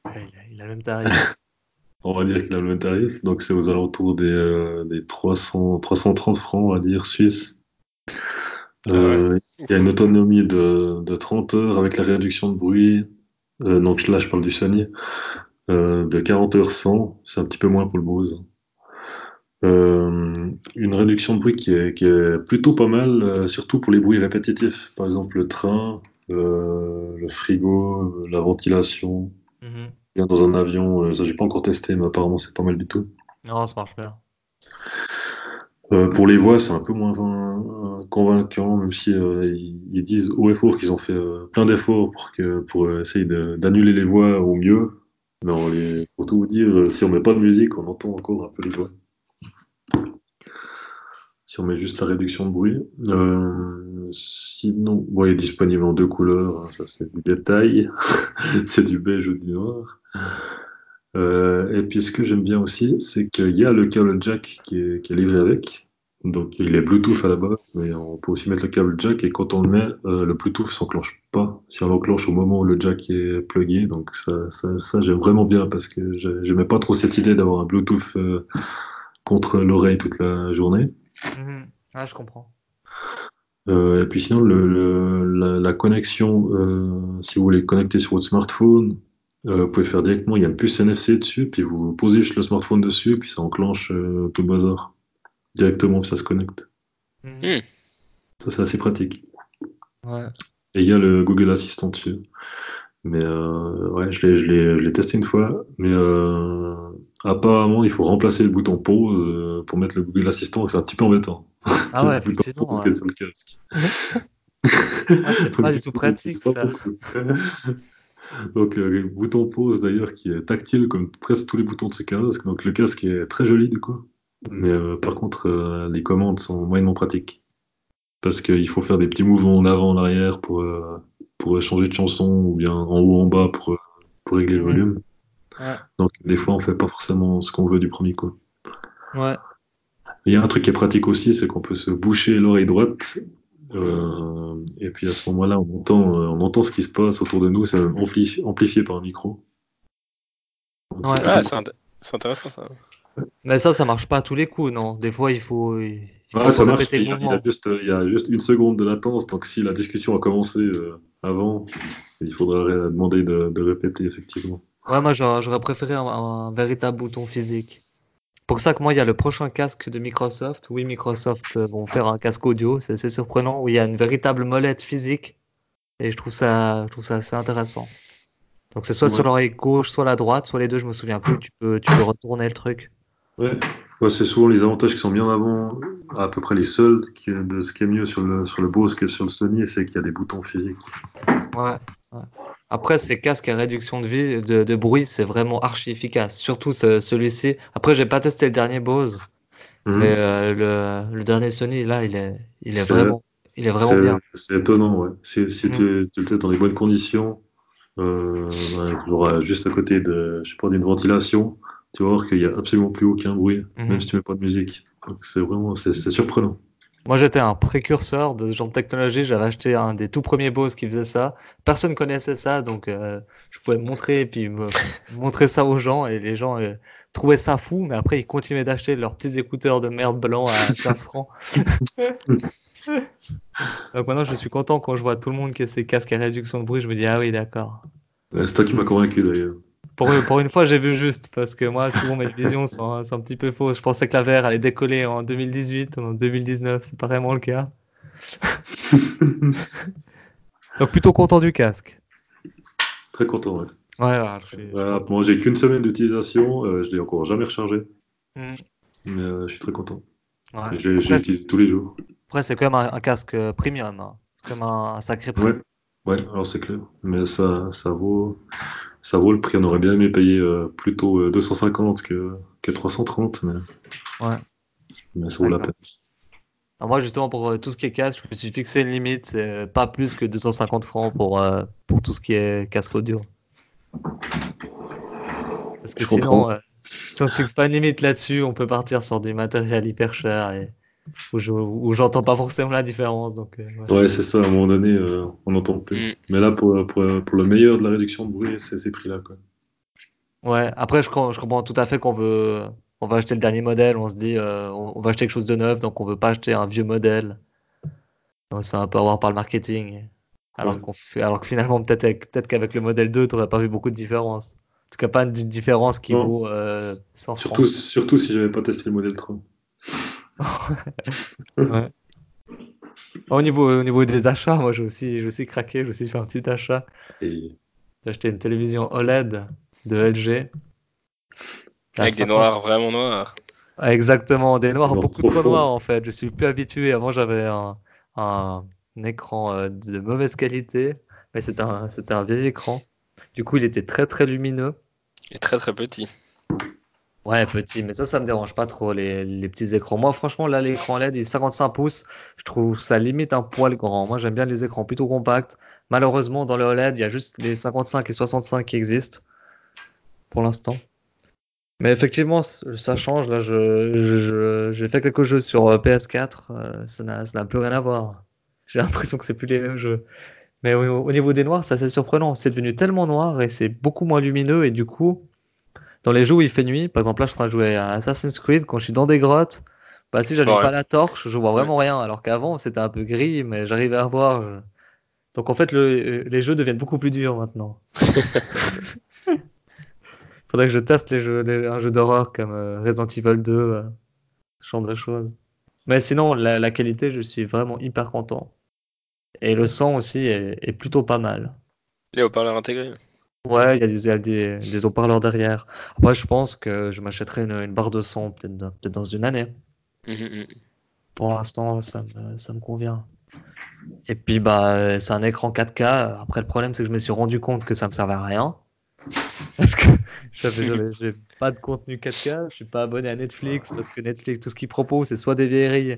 Ouais, Il a, il a le même tarif. On va dire qu'il a le même tarif, donc c'est aux alentours des, euh, des 300, 330 francs, on va dire, suisses. Euh, Il y a une autonomie de, de 30 heures avec la réduction de bruit. Euh, donc là, je parle du Sony. Euh, de 40 heures 100, c'est un petit peu moins pour le Bose. Euh, une réduction de bruit qui est, qui est plutôt pas mal, surtout pour les bruits répétitifs. Par exemple, le train, le frigo, la ventilation. Bien dans un avion, ça j'ai pas encore testé, mais apparemment c'est pas mal du tout. Non, ça marche bien. Euh, pour les voix, c'est un peu moins, convaincant, même si euh, ils, disent haut et fort qu'ils ont fait euh, plein d'efforts pour, que, pour essayer d'annuler les voix au mieux. Mais on les- pour tout vous dire, si on met pas de musique, on entend encore un peu les voix. Si on met juste la réduction de bruit. Sinon, bon, il est disponible en deux couleurs, hein, ça c'est du détail. c'est du beige ou du noir. Euh, et puis ce que j'aime bien aussi, c'est qu'il y a le câble jack qui est, qui est livré avec. Donc il est Bluetooth à la base, mais on peut aussi mettre le câble jack et quand on le met, euh, le Bluetooth s'enclenche pas. Si on l'enclenche au moment où le jack est plugué, donc ça, ça, ça, j'aime vraiment bien parce que je- j'aimais pas trop cette idée d'avoir un Bluetooth euh, contre l'oreille toute la journée. Mhm. Ah, je comprends. Euh, et puis sinon, le, le- la, la connexion, euh, si vous voulez connecter sur votre smartphone, euh, vous pouvez faire directement, il y a une puce NFC dessus, puis vous posez juste le smartphone dessus, puis ça enclenche euh, tout le bazar directement, puis ça se connecte. Mhm. Ça, c'est assez pratique. Ouais. Et il y a le Google Assistant dessus. Mais euh, ouais, je l'ai, je l'ai, je l'ai testé une fois, mais euh, apparemment, il faut remplacer le bouton pause euh, pour mettre le Google Assistant, c'est un petit peu embêtant. Ah ouais, effectivement. pause ouais. sur le casque. Ah, c'est pas du tout pratique, ça. Donc, euh, le bouton pause d'ailleurs qui est tactile comme presque tous les boutons de ce casque. Donc, le casque est très joli du coup. Mais euh, par contre, euh, les commandes sont moyennement pratiques. Parce qu'il faut faire des petits mouvements en avant, en arrière pour, euh, pour changer de chanson ou bien en haut, en bas pour, pour régler le volume. Ouais. Donc, des fois, on fait pas forcément ce qu'on veut du premier coup. Ouais. Il y a un truc qui est pratique aussi, c'est qu'on peut se boucher l'oreille droite. Euh, et puis à ce moment-là, on entend, euh, on entend ce qui se passe autour de nous, c'est ampli- amplifié par un micro. Donc, Ouais. c'est Ah, c'est int- c'est intéressant ça. Mais ça, ça marche pas à tous les coups, non. Des fois, il faut, il faut Ouais, ça marche, il y, a, il y a mouvement. juste, il y a juste une seconde de latence, donc si la discussion a commencé euh, avant, il faudra ré- demander de, de répéter, effectivement. Ouais, moi, j'aurais j'aurais préféré un, un véritable bouton physique. Pour ça que moi, il y a le prochain casque de Microsoft. Oui, Microsoft euh, vont faire un casque audio, c'est assez surprenant, où il y a une véritable molette physique. Et je trouve ça, je trouve ça assez intéressant. Donc c'est soit sur l'oreille gauche, soit la droite, soit les deux, je me souviens plus. Tu peux, tu peux retourner le truc. Ouais. Ouais, c'est souvent les avantages qui sont bien avant, à peu près les seuls qui, de ce qui est mieux sur le, sur le Bose que sur le Sony, c'est qu'il y a des boutons physiques. Ouais, ouais. Après, ces casques à réduction de, vie, de, de bruit, c'est vraiment archi efficace. Surtout ce- celui-ci. Après, j'ai pas testé le dernier Bose, Mhm. mais euh, le, le dernier Sony, là, il est, il est vraiment, il est vraiment bien. c'est étonnant, ouais. Si, si Mhm. tu, tu le testes dans les bonnes conditions, euh, genre juste à côté de, je sais pas, d'une ventilation, tu vas voir qu'il y a absolument plus aucun bruit, Mhm. même si tu mets pas de musique. C'est vraiment, c'est surprenant. Moi, j'étais un précurseur de ce genre de technologie. J'avais acheté un des tout premiers Bose qui faisait ça. Personne connaissait ça, donc euh, je pouvais montrer et puis me montrer ça aux gens et les gens euh, trouvaient ça fou, mais après ils continuaient d'acheter leurs petits écouteurs de merde blancs à 15 francs. Donc maintenant, je suis content quand je vois tout le monde qui a ces casques à réduction de bruit. Je me dis ah oui, d'accord. Euh, C'est toi qui m'as convaincu d'ailleurs. Pour, pour une fois, j'ai vu juste parce que moi, souvent mes visions sont, sont un petit peu fausses. Je pensais que la VR allait décoller en 2018 ou en 2019. C'est pas vraiment le cas. Donc plutôt content du casque. Très content, ouais. Ouais, voilà, je suis, je suis Voilà, content. moi j'ai qu'une semaine d'utilisation, euh, je l'ai encore jamais rechargé, Mm. mais euh, je suis très content. Ouais. Je utilisé tous les jours. après, c'est quand même un, un casque euh, premium. hein. C'est quand même un, un sacré prix. Ouais, ouais, alors c'est clair. Mais ça, ça vaut, ça vaut le prix. On aurait bien aimé payer euh, plutôt euh, 250 que, que 330, mais, Ouais. mais ça vaut la D'accord. peine. Alors moi, justement, pour euh, tout ce qui est casque, je me suis fixé une limite. C'est euh, pas plus que 250 francs pour, euh, pour tout ce qui est casque audio. Parce que Je sinon, euh, si on se fixe pas une limite là-dessus, on peut partir sur du matériel hyper cher et où je- où j'entends pas forcément la différence. Donc, euh, ouais. Ouais, c'est ça, à un moment donné, euh, on n'entend plus. Mm. Mais là, pour, pour, pour le meilleur de la réduction de bruit, c'est ces prix-là, quoi. Ouais, après, je, je comprends tout à fait qu'on veut, on va acheter le dernier modèle, on se dit, euh, on, on va acheter quelque chose de neuf, donc on veut pas acheter un vieux modèle. On se fait un peu avoir par le marketing. Alors, Ouais. qu'on fait, alors que finalement, peut-être avec- peut-être qu'avec le modèle 2, tu n'aurais pas vu beaucoup de différence. En tout cas, pas une différence qui Non. vaut euh, 100 francs. Surtout, surtout si j'avais pas testé le modèle 3. Ouais. Au niveau, au niveau des achats, moi, j'ai aussi, aussi craqué, j'ai aussi fait un petit achat. Et J'ai acheté une télévision OLED de LG. à Avec des 50 noirs vraiment noirs. Ah, Exactement, des noirs, Noir beaucoup trop noirs en fait. Je suis plus habitué. Avant, j'avais un, un, un écran euh, de mauvaise qualité, mais c'était un, c'était un vieil écran. Du coup, il était très très lumineux. Est très très petit. Ouais, petit, mais ça, ça me dérange pas trop, les, les petits écrans. Moi, franchement, là, l'écran LED, il est 55 pouces. Je trouve ça limite un poil grand. Moi, j'aime bien les écrans plutôt compacts. Malheureusement, dans le OLED, il y a juste les 55 et 65 qui existent pour l'instant. Mais effectivement, ça change. Là, je, je- je- j'ai fait quelques jeux sur euh, PS4. euh, ça n'a, ça n'a plus rien à voir. J'ai l'impression que c'est plus les mêmes jeux. Mais au, au niveau des noirs, c'est assez surprenant. C'est devenu tellement noir et c'est beaucoup moins lumineux. Et du coup, dans les jeux où il fait nuit, par exemple là je suis en train de jouer à Assassin's Creed, quand je suis dans des grottes, bah si j'allume Ouais. pas la torche, je vois vraiment rien, alors qu'avant c'était un peu gris, mais j'arrivais à voir. je- Donc en fait le- les jeux deviennent beaucoup plus durs maintenant. Faudrait que je teste les jeux, les- un jeu d'horreur comme euh, Resident Evil 2, euh, ce genre de choses. Mais sinon la, la qualité, je suis vraiment hyper content. Et le son aussi est, est plutôt pas mal. Les haut-parleurs intégrés. Ouais, il y a des, il y a des, des haut-parleurs derrière. Après, je pense que je m'achèterai une, une barre de son peut-être dans, peut-être dans une année. Mhm, mhm. Pour l'instant, ça me, ça me convient. Et puis, bah, c'est un écran 4K. Après, le problème, c'est que je me suis rendu compte que ça me servait à rien. Parce que j'avais, j'avais- j'ai pas de contenu 4K. Je suis pas abonné à Netflix parce que Netflix, tout ce qu'ils proposent, c'est soit des vieilleries,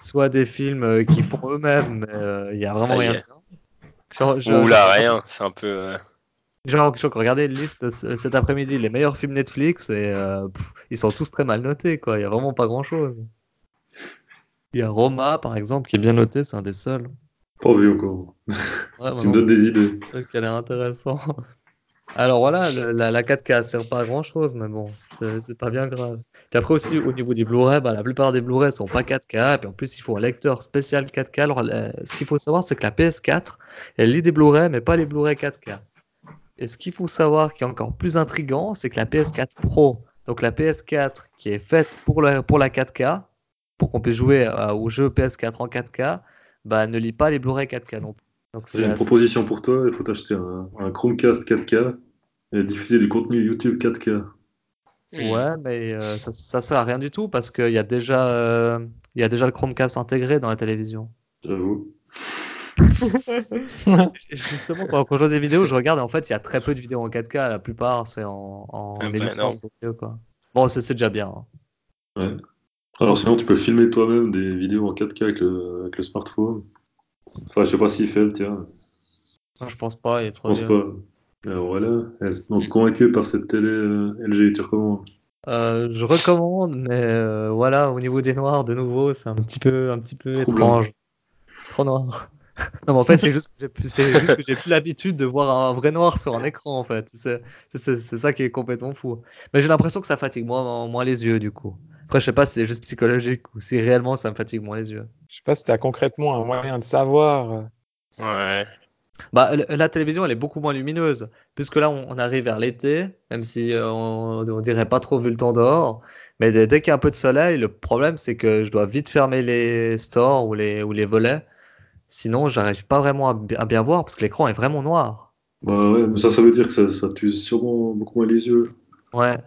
soit des films euh, qu'ils font eux-mêmes. mais, euh, Il y a vraiment Ça y rien. est. Genre, Oula, rien. C'est un peu. euh, Genre, je regardais une liste ce- cet après-midi, les meilleurs films Netflix, et euh, pff, ils sont tous très mal notés, quoi. Il y a vraiment pas grand-chose. Il y a Roma, par exemple, qui est bien noté, c'est un des seuls. Pas vu encore. Ouais, Tu me donnes des idées. qui a l'air intéressant. Alors voilà, le- la, la 4K sert pas à grand-chose, mais bon, c'est pas bien grave. Puis après aussi, au niveau des Blu-ray, bah, la plupart des Blu-ray sont pas 4K, et puis en plus, il faut un lecteur spécial 4K. Alors, ce qu'il faut savoir, c'est que la PS4, elle lit des Blu-ray, mais pas les Blu-ray 4K. Et ce qu'il faut savoir qui est encore plus intriguant, c'est que la PS4 Pro, donc la PS4 qui est faite pour la, pour la 4K, pour qu'on puisse jouer euh, aux jeux PS4 en 4K, bah, ne lit pas les Blu-ray 4K non plus. Donc J'ai c'est une assez- proposition pour toi. Il faut t'acheter un, un Chromecast 4K et diffuser du contenu YouTube 4K. hmm. Ouais, mais euh, ça, ça sert à rien du tout parce qu'il y a déjà, euh, il y a déjà le Chromecast intégré dans la télévision. J'avoue. Justement, quand, quand je vois des vidéos, je regarde et en fait, il y a très peu de vidéos en 4K. La plupart, c'est en, en Ah, pas 1080 énorme. p, quoi. Bon, c'est déjà bien. hein. Ouais. Alors sinon, tu peux filmer toi-même des vidéos en 4K avec le, avec le smartphone. Enfin, je sais pas s'il fait le tien. Non, je pense pas, il est Je trop pense vieux. pas. Alors voilà. Donc convaincu par cette télé euh, LG, tu recommandes? Euh, je recommande, mais euh, voilà, au niveau des noirs, de nouveau, c'est un petit peu, un petit peu Troublant. étrange. Trop noir. Non, mais en fait, c'est juste que j'ai plus, l'habitude de voir un vrai noir sur un écran, en fait. C'est ça qui est complètement fou. Mais j'ai l'impression que ça fatigue moins, moins les yeux, du coup. Après, je sais pas si c'est juste psychologique ou si réellement ça me fatigue moins les yeux. Je sais pas si tu as concrètement un moyen de savoir. euh, Ouais. Bah, la télévision, elle est beaucoup moins lumineuse, puisque là, on, arrive vers l'été, même si euh, on, on dirait pas trop vu le temps dehors. Mais dès, dès qu'il y a un peu de soleil, le problème, c'est que je dois vite fermer les stores ou les, ou les volets. Sinon, j'arrive pas vraiment à, bi- à bien voir, parce que l'écran est vraiment noir. Bah ouais, mais ça, ça veut dire que ça, ça t'use sûrement beaucoup moins les yeux. Ouais.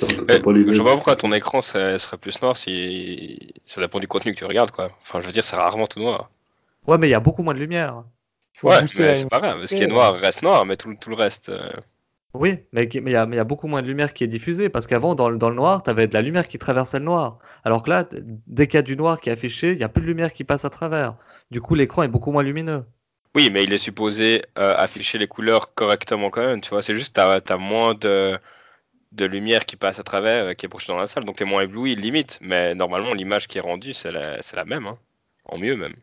Eh, je vois pourquoi ton écran serait, serait plus noir si ça dépend du contenu que tu regardes quoi. Enfin je veux dire c'est rarement tout noir. Ouais, mais il y a beaucoup moins de lumière. Faut Ouais mais c'est pas grave. Ce qui est noir reste noir mais tout, le- tout le reste. euh, Oui, mais il y a, mais il y a beaucoup moins de lumière qui est diffusée, parce qu'avant, dans, le- dans le noir, tu avais de la lumière qui traversait le noir. Alors que là, dès qu'il y a du noir qui est affiché, il n'y a plus de lumière qui passe à travers. Du coup, l'écran est beaucoup moins lumineux. Oui mais il est supposé euh, afficher les couleurs correctement quand même. Tu vois c'est juste t'as as moins de de lumière qui passe à travers euh, qui est projetée dans la salle donc t'es moins ébloui limite. Mais normalement l'image qui est rendue c'est la, la même. Hein. En mieux même.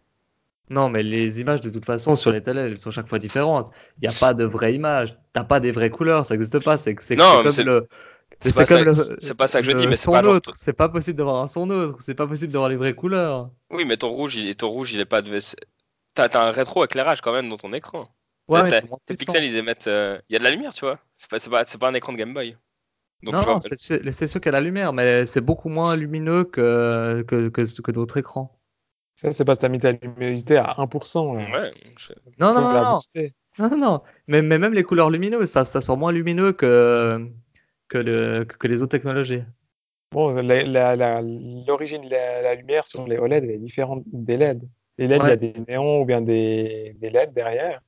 Non, mais les images, de toute façon, sur les télés, elles sont chaque fois différentes. Il n'y a pas de vraies images. T'as pas des vraies couleurs, ça n'existe pas. C'est comme c'est- le. C'est pas comme ça- le- c'est pas ça que je le dis, mais c'est son pas genre-. C'est pas possible d'avoir un son neutre. C'est pas possible d'avoir les vraies couleurs. Oui mais ton rouge il, ton rouge il est pas de. T'as t'as un rétro-éclairage quand même dans ton écran. Ouais, T'as- t'as- tes pixels, ils émettent. euh, Il y a de la lumière, tu vois. C'est pas, c'est pas, c'est pas un écran de Game Boy. Donc, non, c'est sûr, qu'il y a la lumière, mais c'est beaucoup moins lumineux que, que, que, que d'autres écrans. Ça, c'est parce que tu as mis ta luminosité à 1%. là. ouais, je- Non, non, non, non, non. Mais, mais même les couleurs lumineuses, ça, ça sort moins lumineux que, que, le, que les autres technologies. Bon, la- la- la- l'origine de la, la lumière sur les OLED elle est différente des LED. Les LED, il y a des néons ou bien des, des LED derrière.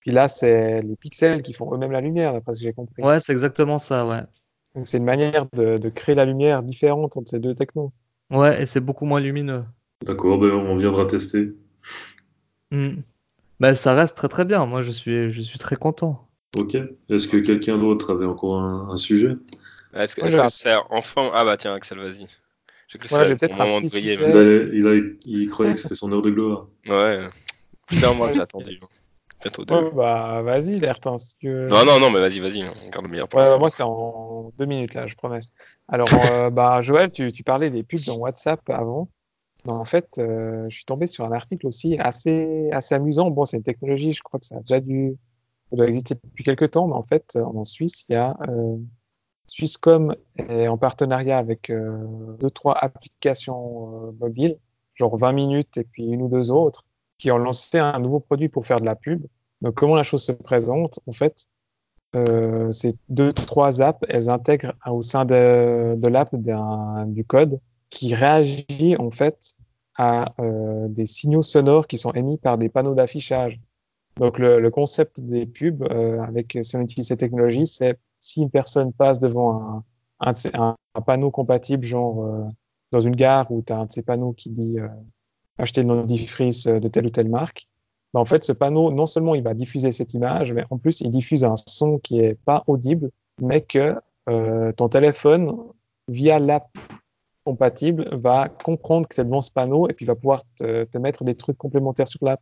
Puis là, c'est les pixels qui font eux-mêmes la lumière, d'après ce que j'ai compris. Ouais, c'est exactement ça, ouais. Donc c'est une manière de, de créer la lumière différente entre ces deux technos. Ouais, et c'est beaucoup moins lumineux. D'accord, ben, on viendra tester. Bah, ça reste très très bien. Moi, je suis, je suis très content. Ok. Est-ce que quelqu'un d'autre avait encore un, un sujet? Est-ce que Ouais, c'est enfin. Ah bah tiens, Axel, vas-y. J'ai cru que Voilà, c'était j'ai peut-être ton un moment de briller. il, mais- il, a- il croyait que c'était son heure de gloire. Ouais. Putain, moi j'ai attendu. Bientôt deux. Ouais, bah vas-y, Lertin, si tu veux. Non, non, non, mais vas-y, vas-y, on garde le meilleur pour Ouais, la bah, fin. moi, c'est en deux minutes, là, je promets. Alors, euh, bah, Joël, tu, tu parlais des pubs dans WhatsApp avant. Bah, en fait, euh, je suis tombé sur un article aussi assez, assez amusant. Bon, c'est une technologie, je crois que ça a déjà dû, ça doit exister depuis quelques temps, mais en fait, en Suisse, il y a euh, Swisscom est en partenariat avec euh, deux, trois applications euh, mobiles, genre 20 minutes et puis une ou deux autres, qui ont lancé un nouveau produit pour faire de la pub. Donc, comment la chose se présente? En fait, euh, ces deux, trois apps, elles intègrent au sein de, de l'app du code qui réagit en fait à euh, des signaux sonores qui sont émis par des panneaux d'affichage. Donc le, concept des pubs, euh, avec si on utilise ces technologies, c'est si une personne passe devant un, panneau compatible, genre euh, dans une gare où tu as un de ces panneaux qui dit euh, acheter le dentifrice de telle ou telle marque, ben, en fait, ce panneau, non seulement il va diffuser cette image, mais en plus, il diffuse un son qui est pas audible, mais que euh, ton téléphone, via l'app compatible, va comprendre que c'est devant ce panneau et puis va pouvoir te mettre des trucs complémentaires sur l'app.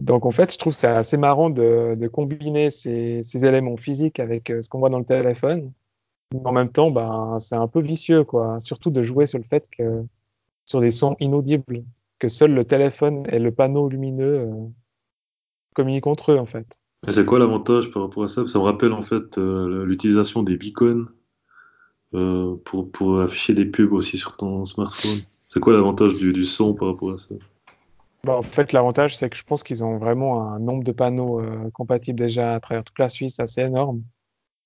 Donc, en fait, je trouve c'est assez marrant de, combiner ces, éléments physiques avec euh, ce qu'on voit dans le téléphone. En même temps, ben, c'est un peu vicieux, quoi. Surtout de jouer sur le fait que, sur des sons inaudibles, que seul le téléphone et le panneau lumineux euh, communiquent entre eux, en fait. C'est quoi l'avantage par rapport à ça? Ça me rappelle en fait euh, l'utilisation des beacons pour, afficher des pubs aussi sur ton smartphone. C'est quoi l'avantage du son par rapport à ça? Bah, en fait, l'avantage, c'est que je pense qu'ils ont vraiment un nombre de panneaux euh, compatibles déjà à travers toute la Suisse assez énorme.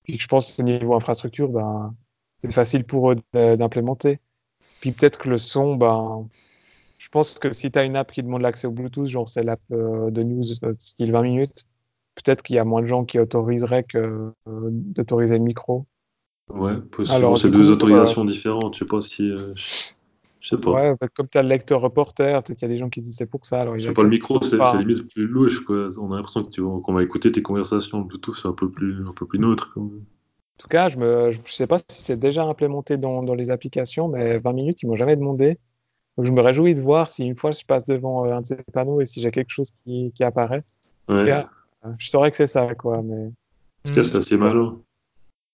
Puis je pense que niveau infrastructure, ben, c'est facile pour eux d'implémenter. Puis peut-être que le son, ben, je pense que si tu as une app qui demande l'accès au Bluetooth, genre c'est l'app euh, de news euh, style 20 minutes, peut-être qu'il y a moins de gens qui autoriseraient que d'autoriser le micro. Ouais, possible. Alors, c'est deux coup, autorisations différentes. Je sais pas si. Je... sais pas. Ouais, bah, comme tu as le lecteur reporter, peut-être qu'il y a des gens qui disent c'est pour ça. Alors Je sais pas, le micro, c'est limite plus louche, quoi. On a l'impression qu'on va écouter tes conversations. Bluetooth, c'est un peu plus, un peu plus neutre. quand même. En tout cas, je me, je sais pas si c'est déjà implémenté dans, dans les applications, mais 20 minutes, ils m'ont jamais demandé. Donc je me réjouis de voir si une fois je passe devant euh, un de ces panneaux et si j'ai quelque chose qui, qui apparaît. Ouais. Euh, Je saurais que c'est ça, quoi. Mais En tout cas, c'est assez malin.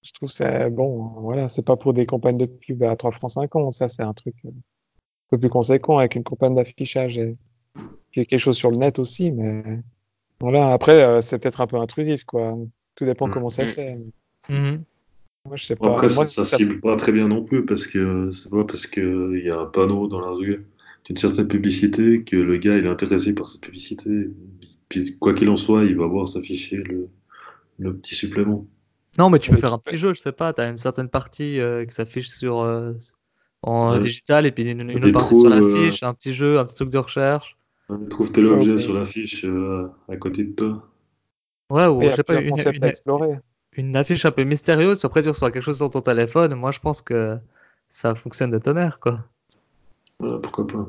je trouve que c'est bon. Voilà, c'est pas pour des campagnes de pub à 3 francs 50. Ça, c'est un truc euh, peu plus conséquent avec une campagne d'affichage et puis quelque chose sur le net aussi. Mais voilà, après, euh, c'est peut-être un peu intrusif, quoi. Tout dépend Mm. comment c'est Mm. fait. Moi, je sais pas. Après, Moi, ça, ça ça- cible pas très bien non plus parce que c'est pas parce qu'il y a un panneau dans la rue d'une certaine publicité que le gars il est intéressé par cette publicité. Puis, quoi qu'il en soit, il va voir s'afficher le, le petit supplément. Non, mais tu peux faire un petit jeu, je sais pas, tu as une certaine partie euh, qui s'affiche sur euh, en Ouais. digital et puis une, une autre partie sur euh, l'affiche, un petit jeu, un petit truc de recherche. Trouve tel objet ok. sur l'affiche euh, à côté de toi. Ouais, ou je sais pas, une, une- à explorer. une affiche un peu mystérieuse, puis après tu reçois quelque chose sur ton téléphone. Moi, je pense que ça fonctionne de tonnerre, quoi. Voilà, pourquoi pas.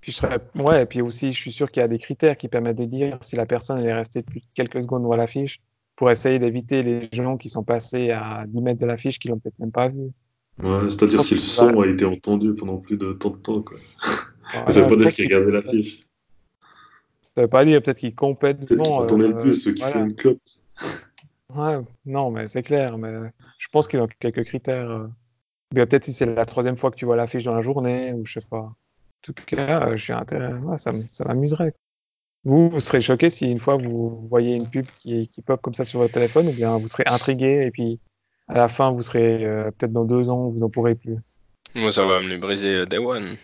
Puis je serais... Ouais, et puis aussi, je suis sûr qu'il y a des critères qui permettent de dire si la personne elle est restée plus de quelques secondes devant l'affiche pour essayer d'éviter les gens qui sont passés à 10 mètres de l'affiche qui l'ont peut-être même pas vu. Ouais, Je c'est-à-dire pense si le son a été entendu pendant plus de tant de temps. Quoi. Voilà, ça veut pas je dire pense qu'il gardé l'affiche. Ça veut pas dire peut-être qu'il Peut-être qu'il complètement. le euh, plus ou qu'il voilà. fait une clope. Ouais, non, mais c'est clair. Mais je pense qu'ils ont quelques critères. euh. Bien, peut-être si c'est la troisième fois que tu vois l'affiche dans la journée, ou je sais pas. En tout cas, euh, je suis intéressé. ouais, ça m- ça m'amuserait. Vous, vous serez choqué si une fois vous voyez une pub qui, qui pop comme ça sur votre téléphone, ou bien vous serez intrigué et puis à la fin, vous serez euh, peut-être dans deux ans, vous n'en pourrez plus. Moi, ça va me les briser euh, Day One.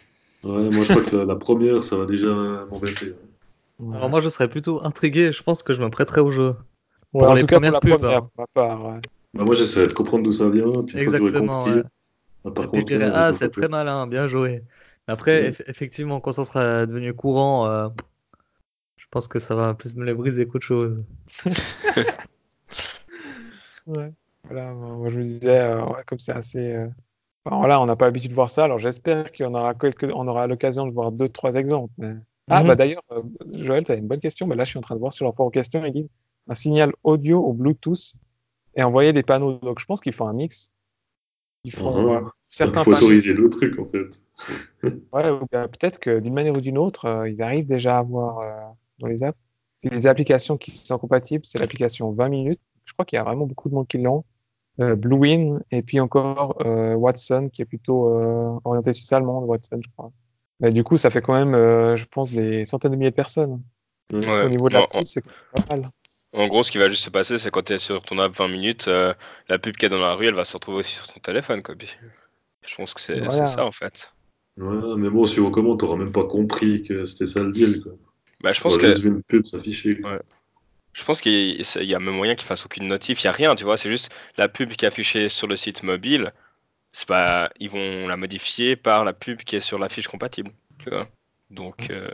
Ouais, moi je crois que la, la première, ça va déjà m'embêter. Ouais. Alors moi, je serais plutôt intrigué. Je pense que je me prêterais au jeu. Ouais, pour en les tout cas, pour premières la pubs, première, hein. pour ma part. ouais. Bah, moi j'essaierai de comprendre d'où ça vient, puis Exactement. compris, ouais. ah, par Et puis je contre, dirais, ah, c'est très malin, bien joué. Après, Ouais. eff- effectivement, quand ça sera devenu courant, euh, je pense que ça va plus me les briser qu'autre chose. Ouais. Voilà, moi je me disais, euh, ouais, comme c'est assez. euh, enfin, voilà, on n'a pas l'habitude de voir ça, alors j'espère qu'on aura, quelques... on aura l'occasion de voir deux, trois exemples. mais- Ah, Mhm. bah d'ailleurs, euh, Joël, tu as une bonne question. Bah, là, je suis en train de voir sur leur forum question, ils disent un signal audio au Bluetooth et envoyer des panneaux. Donc, je pense qu'ils font un mix. Ils font Ah, voilà, Il certains faut panneaux. autoriser le truc en fait. Ouais, ou bien peut-être que d'une manière ou d'une autre, euh, ils arrivent déjà à avoir euh, dans les apps. Les applications qui sont compatibles, c'est l'application 20 minutes. Je crois qu'il y a vraiment beaucoup de monde qui l'ont. Euh, Bluewin, et puis encore euh, Watson, qui est plutôt euh, orienté suisse allemande, Watson, je crois. Mais du coup, ça fait quand même, euh, je pense, des centaines de milliers de personnes. Ouais. Au niveau de la Bon, Suisse, c'est pas mal. en gros, ce qui va juste se passer, c'est quand tu es sur ton app 20 minutes, euh, la pub qu'il y a dans la rue, elle va se retrouver aussi sur ton téléphone. Quoi. Puis, je pense que c'est Voilà. ça en fait. Ouais, mais bon, suivant comment, t'auras même pas compris que c'était ça le deal, quoi. Bah, je pense que juste vu une pub s'afficher. Ouais. Je pense qu'il y, il y a même moyen qu'il fasse aucune notif, il n'y a rien, tu vois, c'est juste la pub qui est affichée sur le site mobile, c'est pas, ils vont la modifier par la pub qui est sur la fiche compatible, tu vois. Donc, euh,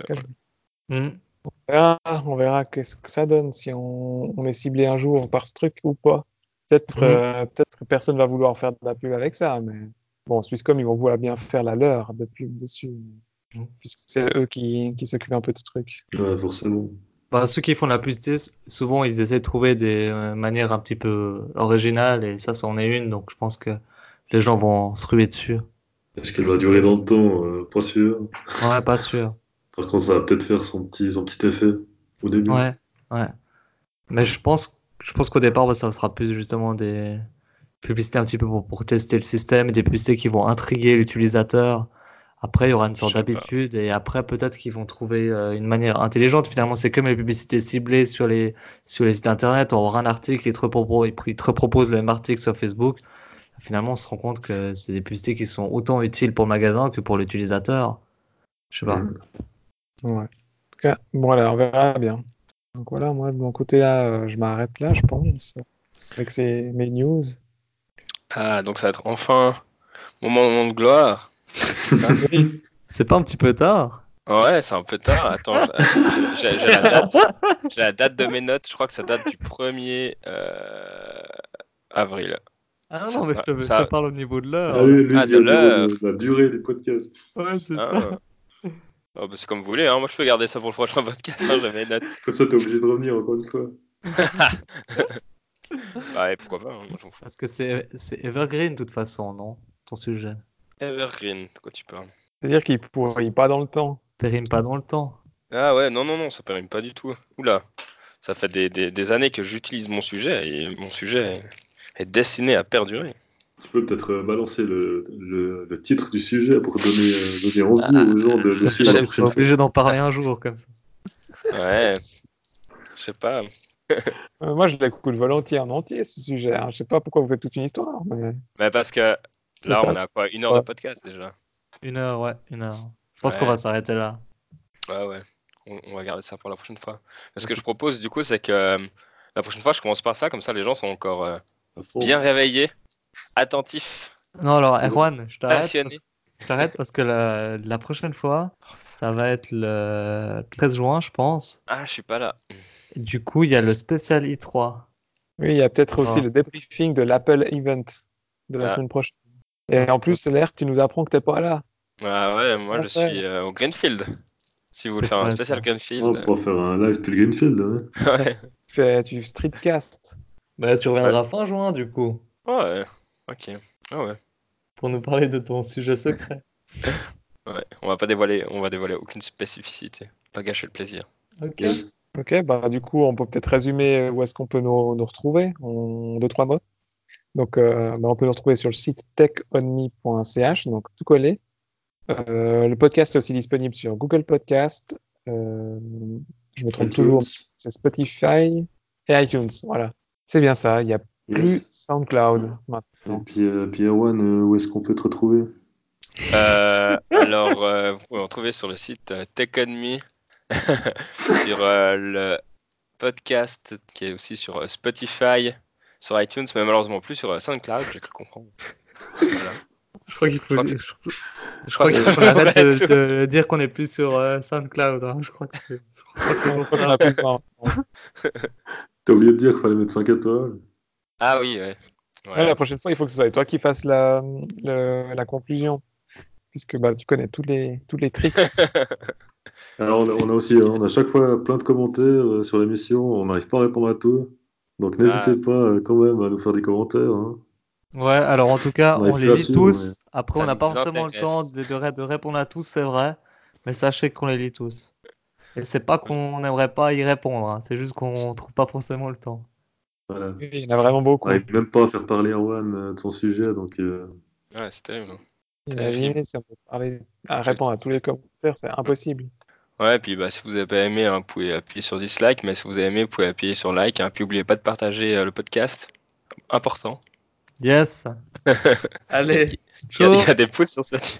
Mhm. On verra, on verra qu'est-ce que ça donne si on, on est ciblé un jour par ce truc ou pas. Peut-être Mhm. euh, peut-être que personne va vouloir faire de la pub avec ça, mais bon, Swisscom, ils vont vouloir bien faire la leur de pub dessus, Mhm. puisque c'est eux qui, qui s'occupent un peu de ce truc. Ouais, forcément. Bah, ceux qui font de la publicité, souvent ils essaient de trouver des euh, manières un petit peu originales et ça, c'en est une, donc je pense que les gens vont se ruer dessus. Est-ce qu'elle va durer dans le temps? Euh, Pas sûr. Ouais, pas sûr. Par contre, ça va peut-être faire son petit, son petit effet au début. Ouais, ouais. Mais je pense, je pense qu'au départ, bah, ça sera plus justement des publicités un petit peu pour, pour tester le système, des publicités qui vont intriguer l'utilisateur. Après, il y aura une sorte d'habitude, et après, peut-être qu'ils vont trouver euh, une manière intelligente. Finalement, c'est comme les publicités ciblées sur les, sur les sites internet. On aura un article, il te, repropose, il te repropose le même article sur Facebook. Finalement, on se rend compte que c'est des publicités qui sont autant utiles pour le magasin que pour l'utilisateur. Je sais pas. Mm. Ouais. En tout cas, bon, alors, on verra bien. Donc voilà, moi, de mon côté, là, euh, je m'arrête là, je pense, avec ces, mes news. ah, donc ça va être enfin mon moment de gloire. C'est ça pas un petit peu tard? Ouais, c'est un peu tard. Attends, j'ai la date, j'ai la date de mes notes. Je crois que ça date du 1er euh, avril. Ah Ça non, mais va- je te, je ça- te parle au niveau de l'heure. Ah, Ah, de l'heure. de la durée du podcast. Ouais, c'est Ah, ça. Oh, bah, c'est comme vous voulez, hein. Moi je peux garder ça pour le prochain podcast, hein, j'ai mes notes. Comme ça, t'es obligé de revenir encore une fois. Ouais, pourquoi pas, hein, moi. Parce que c'est c'est Evergreen de toute façon, non? Ton sujet. Evergreen, de quoi tu parles c'est-à-dire qu'il ne pourrit pas dans le temps. Périme pas dans le temps. Ah ouais, non, non, non, ça périme pas du tout. Oula, ça fait des, des, des années que j'utilise mon sujet et mon sujet est, est destiné à perdurer. Tu peux peut-être euh, balancer le, le, le titre du sujet pour donner, euh, donner envie aux gens de, de Comme suivre prochaine fois. obligé d'en parler un jour, comme ça. Ouais, je sais pas. Euh, moi, je l'écoute volontiers en entier, ce sujet. hein. Je sais pas pourquoi vous faites toute une histoire, mais Mais parce que là, on a quoi Une heure Ouais. de podcast déjà? Une heure, ouais, une heure. Je pense Ouais. qu'on va s'arrêter là. Ouais, ouais. On, on va garder ça pour la prochaine fois. Ce que je propose, du coup, c'est que euh, la prochaine fois, je commence par ça, comme ça, les gens sont encore euh, fond. bien réveillés, attentifs, Non, alors, Erwan, je t'arrête. parce- Je t'arrête parce que la, la prochaine fois, ça va être le 13 juin, je pense. Ah, je suis pas là. Du coup, il y a le spécial i3. oui, il y a peut-être aussi Ah. le débriefing de l'Apple Event de la Ah. semaine prochaine. Et en plus, l'air, tu nous apprends que t'es pas là. Ah ouais, moi, je suis euh, au Greenfield. Si vous voulez faire un spécial ça Greenfield. On pourra faire un live depuis le Greenfield. Hein. ouais. Tu fais tu streetcast. Bah, tu reviendras fin juin, du coup, Ouais. Ok. Ah ouais. pour nous parler de ton sujet secret. Ouais. On va pas dévoiler, on va dévoiler aucune spécificité. Pas gâcher le plaisir. Ok. Yes. Ok, bah du coup, on peut peut-être résumer où est-ce qu'on peut nous, nous retrouver en deux, trois mots. Donc, euh, bah, on peut nous retrouver sur le site techonme.ch, donc tout collé. Euh, le podcast est aussi disponible sur Google Podcast. euh, je me trompe iTunes. toujours, c'est Spotify et iTunes. Voilà, c'est bien ça. Il n'y a plus Yes. SoundCloud Et maintenant. puis, euh, puis Erwan, euh, où est-ce qu'on peut te retrouver? Euh, alors, euh, vous pouvez me retrouver sur le site euh, Tech On Me, sur euh, le podcast qui est aussi sur euh, Spotify, sur iTunes, mais malheureusement plus sur euh, SoundCloud, j'ai cru comprendre. Voilà. Je crois qu'il faut. Je, crois que qu'il faut arrête vrai, de, dire qu'on est plus sur euh, SoundCloud. hein. Je crois que c'est. T'as oublié de dire qu'il fallait mettre 5 étoiles. Ah oui, ouais. Ouais. Ouais, la prochaine fois, il faut que ce soit toi qui fasses la, conclusion. Puisque bah, tu connais tous les, tous les tricks. Alors, on a, on a aussi, hein, on a chaque fois plein de commentaires euh, sur l'émission, on n'arrive pas à répondre à tout. Donc n'hésitez Ah. pas euh, quand même à nous faire des commentaires. hein. Ouais, alors en tout cas, On les plus à lit suivre, tous. Après, Ça on n'a nous pas forcément le temps de, de ré- de répondre à tous, c'est vrai. Mais sachez qu'on les lit tous. Et c'est pas qu'on n'aimerait pas y répondre, hein, c'est juste qu'on trouve pas forcément le temps. Voilà. Oui, il y en a vraiment On beaucoup. n'arrive même pas à faire parler Erwan euh, de son sujet, donc euh, Ouais, c'est terrible. hein. Imaginez si on peut parler, à répondre à tous les commentaires, c'est impossible. Ouais, puis bah, si vous avez pas aimé, hein, vous pouvez appuyer sur dislike, mais si vous avez aimé, vous pouvez appuyer sur like. Hein, puis n'oubliez pas de partager euh, le podcast. Important. Yes Allez, Il y, a, y des pouces sur cette.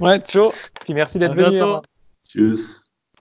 Ouais, ciao. Puis merci d'être venu. bientôt. Erwan. tchuss